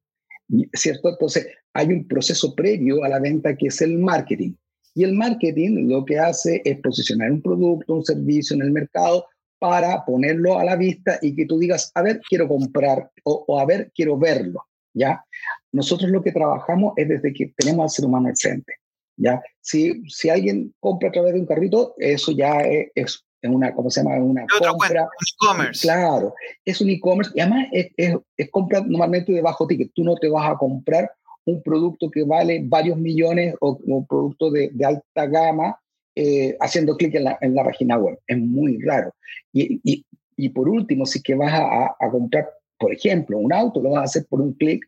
¿cierto? Entonces, hay un proceso previo a la venta que es el marketing. Y el marketing lo que hace es posicionar un producto, un servicio en el mercado para ponerlo a la vista y que tú digas, a ver, quiero comprar o, a ver, quiero verlo, ¿ya? Nosotros lo que trabajamos es desde que tenemos al ser humano al frente, ¿ya? Si, si alguien compra a través de un carrito, eso ya es, es una, ¿cómo se llama? Una compra. e-commerce. Claro, es un e-commerce y además es, es, es compra normalmente de bajo ticket. Tú no te vas a comprar un producto que vale varios millones o un producto de, de alta gama eh, haciendo clic en la, página web. Es muy raro. Y, por último, si que vas a, comprar, por ejemplo, un auto, lo vas a hacer por un clic,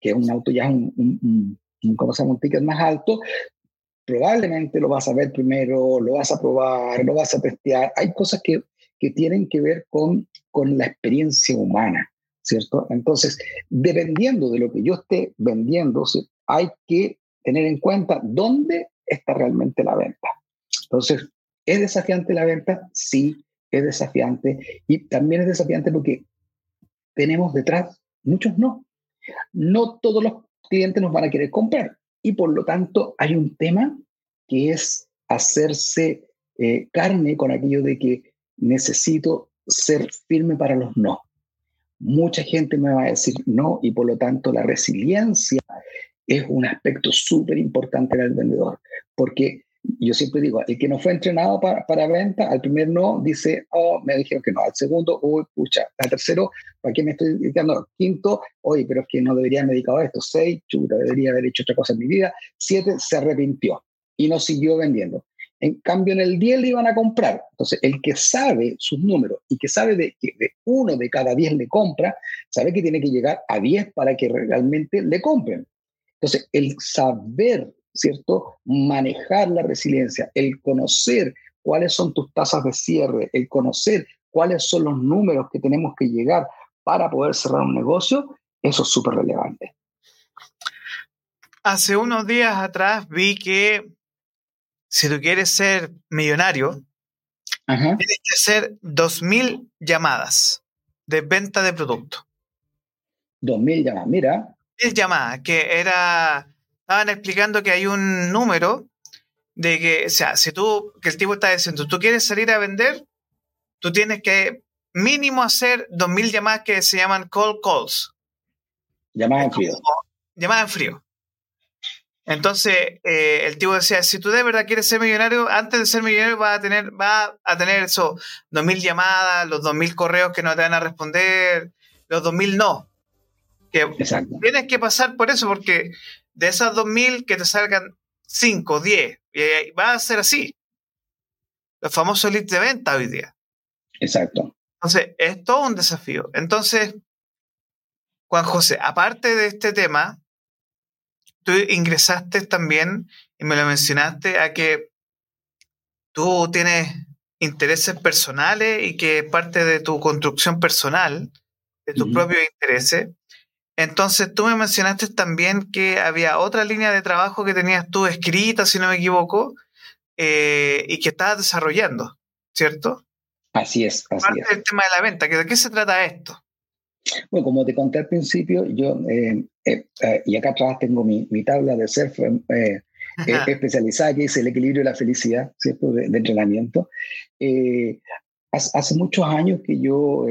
que un auto ya es un, un, un, ¿cómo se llama? un ticket más alto, probablemente lo vas a ver primero, lo vas a probar, lo vas a testear. Hay cosas que, que tienen que ver con, con la experiencia humana, ¿cierto? Entonces, dependiendo de lo que yo esté vendiendo, hay que tener en cuenta dónde está realmente la venta. Entonces, ¿es desafiante la venta? Sí, es desafiante. Y también es desafiante porque tenemos detrás muchos no. No todos los clientes nos van a querer comprar. Y por lo tanto, hay un tema que es hacerse eh, carne con aquello de que necesito ser firme para los no. Mucha gente me va a decir no y por lo tanto la resiliencia es un aspecto súper importante del vendedor, porque yo siempre digo, el que no fue entrenado para, para, venta, al primer no, dice, oh, me dijeron que no. Al segundo, uy, pucha. Al tercero, ¿para qué me estoy dedicando? Quinto, oye, pero es que no debería haber dedicado a esto. Seis, chuta, debería haber hecho otra cosa en mi vida. Siete, se arrepintió y no siguió vendiendo. En cambio, en el 10 le iban a comprar. Entonces, el que sabe sus números y que sabe de que de uno de cada 10 le compra, sabe que tiene que llegar a 10 para que realmente le compren. Entonces, el saber ¿cierto? Manejar la resiliencia, el conocer cuáles son tus tasas de cierre, el conocer cuáles son los números que tenemos que llegar para poder cerrar un negocio, eso es súper relevante. Hace unos días atrás vi que si tú quieres ser millonario, tienes que hacer 2.000 llamadas de venta de producto. 2.000 llamadas, mira. 2.000 llamadas, que era estaban explicando que hay un número de que, o sea, si tú, que el tipo está diciendo, tú quieres salir a vender, tú tienes que mínimo hacer 2.000 llamadas que se llaman call calls. Llamadas en frío. Llamadas en frío. Entonces, eh, el tipo decía, si tú de verdad quieres ser millonario, antes de ser millonario vas a tener, va a tener eso, 2.000 llamadas, los 2.000 correos que no te van a responder, los 2.000 no. Que Exacto. tienes que pasar por eso, porque de esas 2.000 que te salgan 5, 10. Y va a ser así. Los famosos leads de venta hoy día. Exacto. Entonces, es todo un desafío. Entonces, Juan José, aparte de este tema, tú ingresaste también, y me lo mencionaste, a que tú tienes intereses personales y que parte de tu construcción personal, de tus propios intereses, entonces, tú me mencionaste también que había otra línea de trabajo que tenías tú escrita, si no me equivoco, eh, y que estabas desarrollando, ¿cierto? Así es, así Parte del tema de la venta, ¿de qué se trata esto? Bueno, como te conté al principio, yo, eh, eh, y acá atrás tengo mi, tabla de surf especializada que es el equilibrio de la felicidad, ¿cierto? De, de entrenamiento. hace muchos años que yo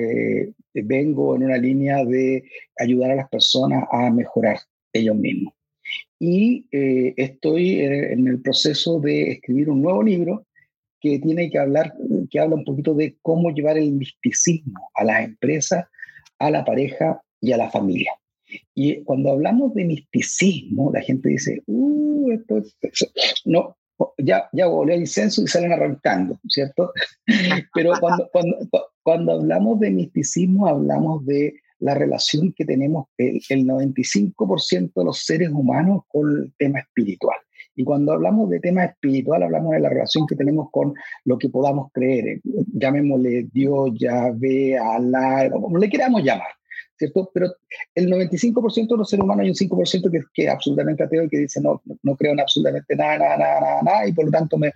vengo en una línea de ayudar a las personas a mejorar ellos mismos. Y eh, estoy en el proceso de escribir un nuevo libro que tiene que hablar, que habla un poquito de cómo llevar el misticismo a las empresas, a la pareja y a la familia. Y cuando hablamos de misticismo, la gente dice, uh, esto es, no, ya, ya volvió el incenso y salen arrancando, ¿cierto? Pero cuando, cuando, cuando hablamos de misticismo, hablamos de la relación que tenemos el, el 95% de los seres humanos con el tema espiritual. Y cuando hablamos de tema espiritual, hablamos de la relación que tenemos con lo que podamos creer. Llamémosle Dios, Yahvé, Alá, como le queramos llamar. ¿cierto? Pero el 95% de los seres humanos hay un 5% que, que es absolutamente ateo y que dice no, no creo en absolutamente nada, nada, nada, nada, y por lo tanto me,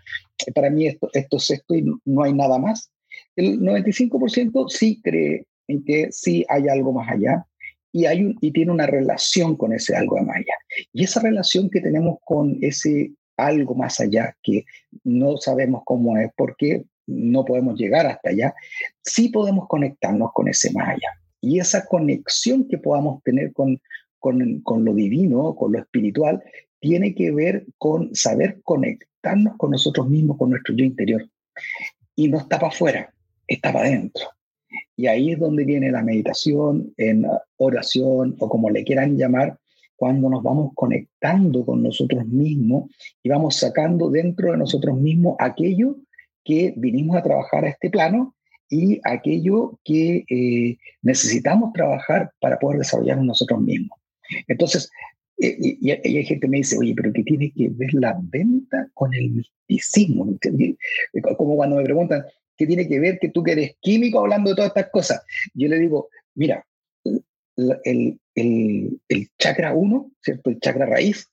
para mí esto, esto es esto y no hay nada más. El 95% sí cree en que sí hay algo más allá y, hay y tiene una relación con ese algo más allá. Y esa relación que tenemos con ese algo más allá, que no sabemos cómo es, porque no podemos llegar hasta allá, sí podemos conectarnos con ese más allá. Y esa conexión que podamos tener con, con, con lo divino, con lo espiritual, tiene que ver con saber conectarnos con nosotros mismos, con nuestro yo interior. Y no está para afuera, está para adentro. Y ahí es donde viene la meditación, en oración o como le quieran llamar, cuando nos vamos conectando con nosotros mismos y vamos sacando dentro de nosotros mismos aquello que vinimos a trabajar a este plano y aquello que eh, necesitamos trabajar para poder desarrollarnos nosotros mismos. Entonces, eh, y, hay gente que me dice, oye, pero ¿qué tiene que ver la venta con el misticismo? Como cuando me preguntan, ¿qué tiene que ver que tú que eres químico hablando de todas estas cosas? Yo le digo, mira, el, el, el chakra 1, ¿cierto? El chakra raíz,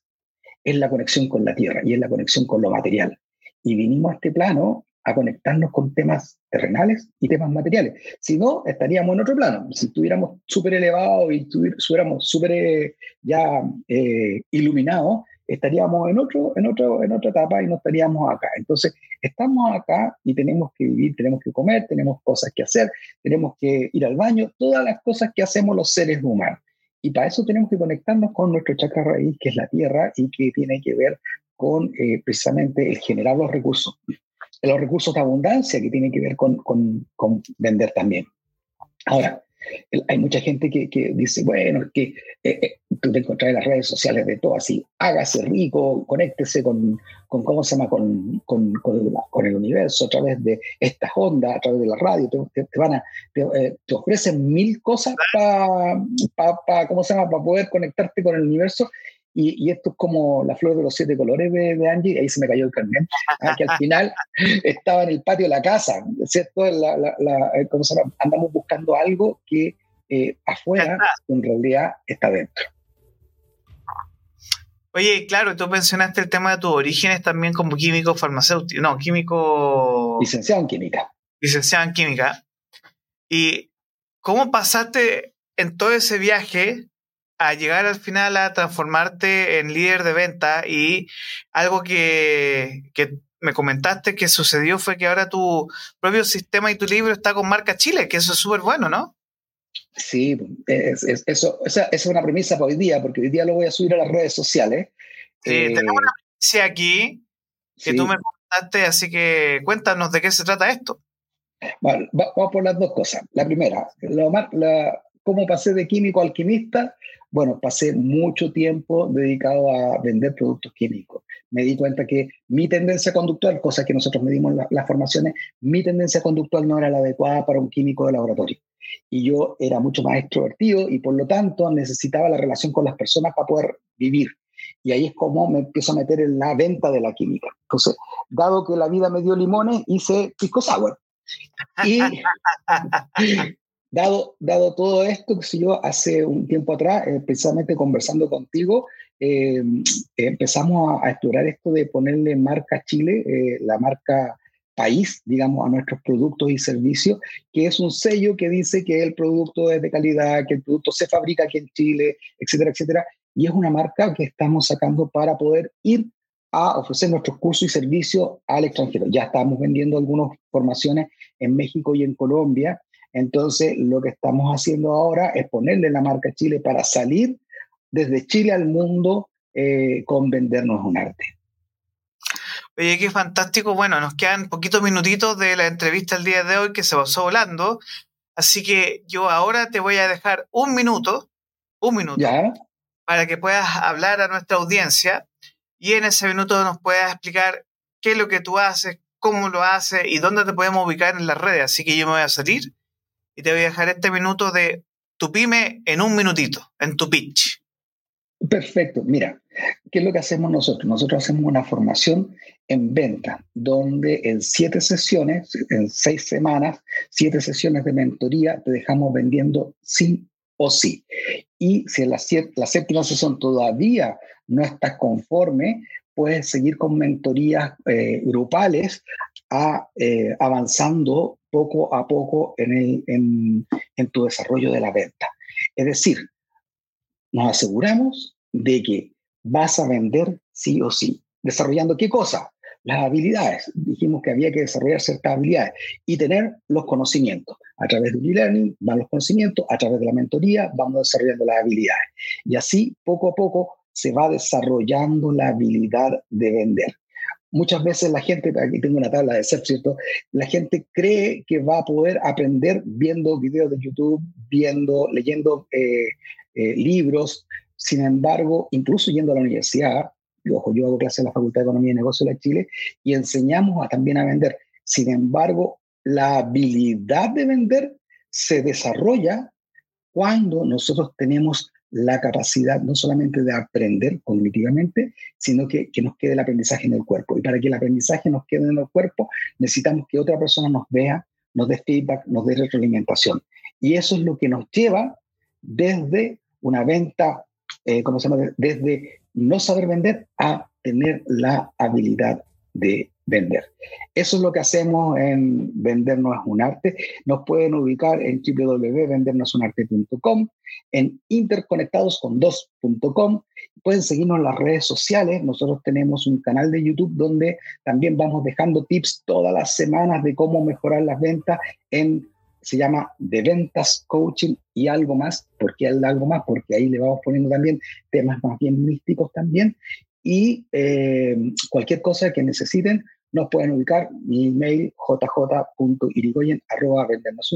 es la conexión con la tierra y es la conexión con lo material. Y vinimos a este plano a conectarnos con temas terrenales y temas materiales. Si no, estaríamos en otro plano. Si estuviéramos súper elevados y estuviéramos súper eh, ya eh, iluminados, estaríamos en, otro, en, otro, en otra etapa y no estaríamos acá. Entonces, estamos acá y tenemos que vivir, tenemos que comer, tenemos cosas que hacer, tenemos que ir al baño, todas las cosas que hacemos los seres humanos. Y para eso tenemos que conectarnos con nuestro chakra raíz, que es la tierra y que tiene que ver con eh, precisamente el generar los recursos los recursos de abundancia que tienen que ver con, con, con vender también. Ahora, hay mucha gente que, que dice, bueno, que eh, eh, tú te encontrás en las redes sociales de todo así, hágase rico, conéctese con, con ¿cómo se llama?, con, con, con, el universo a través de estas ondas, a través de la radio, te, van a, eh, te, ofrecen mil cosas para, pa, ¿cómo se llama?, para poder conectarte con el universo y, esto es como la flor de los siete colores de, Angie, ahí se me cayó el carnet, ah, que al final estaba en el patio de la casa, ¿cierto? La, la, eh, Andamos buscando algo que eh, afuera en realidad está dentro. Oye, claro, tú mencionaste el tema de tus orígenes también como químico farmacéutico, no, químico... Licenciado en química. Licenciado en química. ¿Y cómo pasaste en todo ese viaje a llegar al final a transformarte en líder de venta y algo que, me comentaste que sucedió fue que ahora tu propio sistema y tu libro está con marca Chile, que eso es súper bueno, ¿no? Sí, eso, esa, es una premisa para hoy día, porque hoy día lo voy a subir a las redes sociales. Sí, eh, tenemos una premisa aquí que tú me comentaste, así que cuéntanos de qué se trata esto. Bueno, vamos por las dos cosas. La primera, lo, la, cómo pasé de químico a alquimista bueno, pasé mucho tiempo dedicado a vender productos químicos. Me di cuenta que mi tendencia conductual, cosa que nosotros medimos en las formaciones, mi tendencia conductual no era la adecuada para un químico de laboratorio. Y yo era mucho más extrovertido y por lo tanto necesitaba la relación con las personas para poder vivir. Y ahí es como me empiezo a meter en la venta de la química. Entonces, dado que la vida me dio limones, hice pisco sour. Y Dado, todo esto, que si yo hace un tiempo atrás, eh, precisamente conversando contigo, eh, empezamos a, explorar esto de ponerle marca Chile, eh, la marca país, digamos, a nuestros productos y servicios, que es un sello que dice que el producto es de calidad, que el producto se fabrica aquí en Chile, etcétera, etcétera. Y es una marca que estamos sacando para poder ir a ofrecer nuestros cursos y servicios al extranjero. Ya estamos vendiendo algunas formaciones en México y en Colombia entonces, lo que estamos haciendo ahora es ponerle la marca Chile para salir desde Chile al mundo eh, con vendernos un arte. Oye, qué fantástico. Bueno, nos quedan poquitos minutitos de la entrevista el día de hoy que se pasó volando. Así que yo ahora te voy a dejar un minuto, un minuto, para que puedas hablar a nuestra audiencia y en ese minuto nos puedas explicar qué es lo que tú haces, cómo lo haces y dónde te podemos ubicar en las redes. Así que yo me voy a salir y te voy a dejar este minuto de tu pyme en un minutito, en tu pitch. Perfecto. Mira, ¿qué es lo que hacemos nosotros? Nosotros hacemos una formación en venta, donde en siete sesiones, en seis semanas, siete sesiones de mentoría, te dejamos vendiendo sí o sí. Y si en la, la séptima sesión todavía no estás conforme, puedes seguir con mentorías eh, grupales eh, avanzando poco a poco en, en, tu desarrollo de la venta. Es decir, nos aseguramos de que vas a vender sí o sí. ¿Desarrollando qué cosa? Las habilidades. Dijimos que había que desarrollar ciertas habilidades y tener los conocimientos. A través de e-learning van los conocimientos, a través de la mentoría vamos desarrollando las habilidades. Y así, poco a poco, se va desarrollando la habilidad de vender muchas veces la gente, aquí tengo una tabla de ser, ¿cierto? La gente cree que va a poder aprender viendo videos de YouTube, viendo, leyendo eh, eh, libros. Sin embargo, incluso yendo a la universidad, ojo, yo hago clases en la Facultad de Economía y Negocios de Chile y enseñamos también a vender. Sin embargo, la habilidad de vender se desarrolla cuando nosotros tenemos la capacidad no solamente de aprender cognitivamente, sino que, que, nos quede el aprendizaje en el cuerpo. Y para que el aprendizaje nos quede en el cuerpo, necesitamos que otra persona nos vea, nos dé feedback, nos dé retroalimentación. Y eso es lo que nos lleva desde una venta, eh, ¿cómo se llama? Desde no saber vender a tener la habilidad de vender. Eso es lo que hacemos en Vendernos un arte. Nos pueden ubicar en www.vendernosunarte.com, en interconectadoscon2.com. Pueden seguirnos en las redes sociales. Nosotros tenemos un canal de YouTube donde también vamos dejando tips todas las semanas de cómo mejorar las ventas en se llama de ventas, coaching y algo más. ¿Por qué algo más? Porque ahí le vamos poniendo también temas más bien místicos también. Y eh, cualquier cosa que necesiten, nos pueden ubicar mi email jj.irigoyen arroba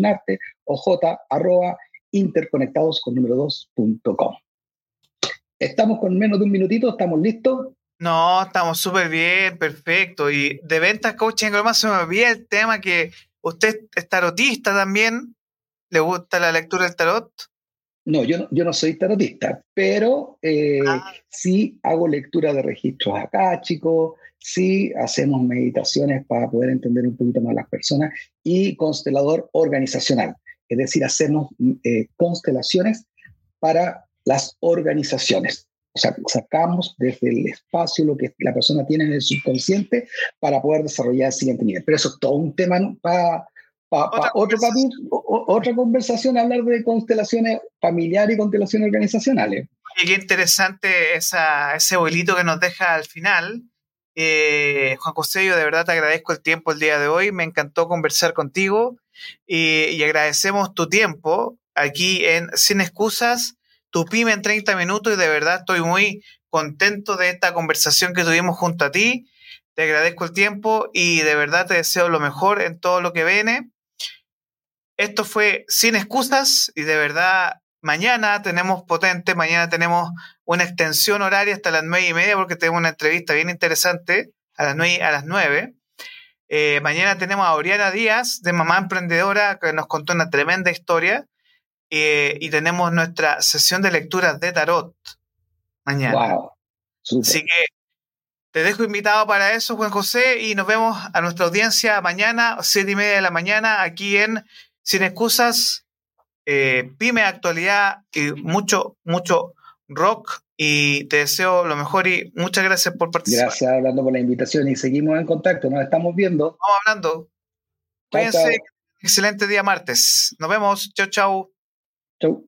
arte o j arroba interconectados con número 2.com. Estamos con menos de un minutito, ¿estamos listos? No, estamos súper bien, perfecto. Y de ventas, coaching, más se me olvida el tema que usted es tarotista también. ¿Le gusta la lectura del tarot? No, yo no, yo no soy tarotista, pero eh, ah. sí hago lectura de registros acá, chicos, sí hacemos meditaciones para poder entender un poquito más a las personas y constelador organizacional, es decir, hacemos eh, constelaciones para las organizaciones. O sea, sacamos desde el espacio lo que la persona tiene en el subconsciente para poder desarrollar el siguiente nivel. Pero eso es todo un tema para otra, otra conversación, hablar de constelaciones familiares y constelaciones organizacionales. Y qué interesante esa, ese bolito que nos deja al final. Eh, Juan José, yo de verdad te agradezco el tiempo el día de hoy. Me encantó conversar contigo y, y agradecemos tu tiempo aquí en Sin Excusas, tu pyme en 30 minutos y de verdad estoy muy contento de esta conversación que tuvimos junto a ti. Te agradezco el tiempo y de verdad te deseo lo mejor en todo lo que viene. Esto fue Sin Excusas y de verdad mañana tenemos potente, mañana tenemos una extensión horaria hasta las nueve y media porque tenemos una entrevista bien interesante a las nueve. A las nueve. Eh, mañana tenemos a Oriana Díaz de Mamá Emprendedora que nos contó una tremenda historia eh, y tenemos nuestra sesión de lecturas de tarot mañana. Wow. Así que te dejo invitado para eso, Juan José, y nos vemos a nuestra audiencia mañana, siete y media de la mañana, aquí en sin excusas, eh, pyme actualidad y mucho, mucho rock. Y te deseo lo mejor y muchas gracias por participar. Gracias, hablando por la invitación y seguimos en contacto, nos estamos viendo. Vamos hablando. Cuídense. Excelente día martes. Nos vemos. Chau, chau. Chau.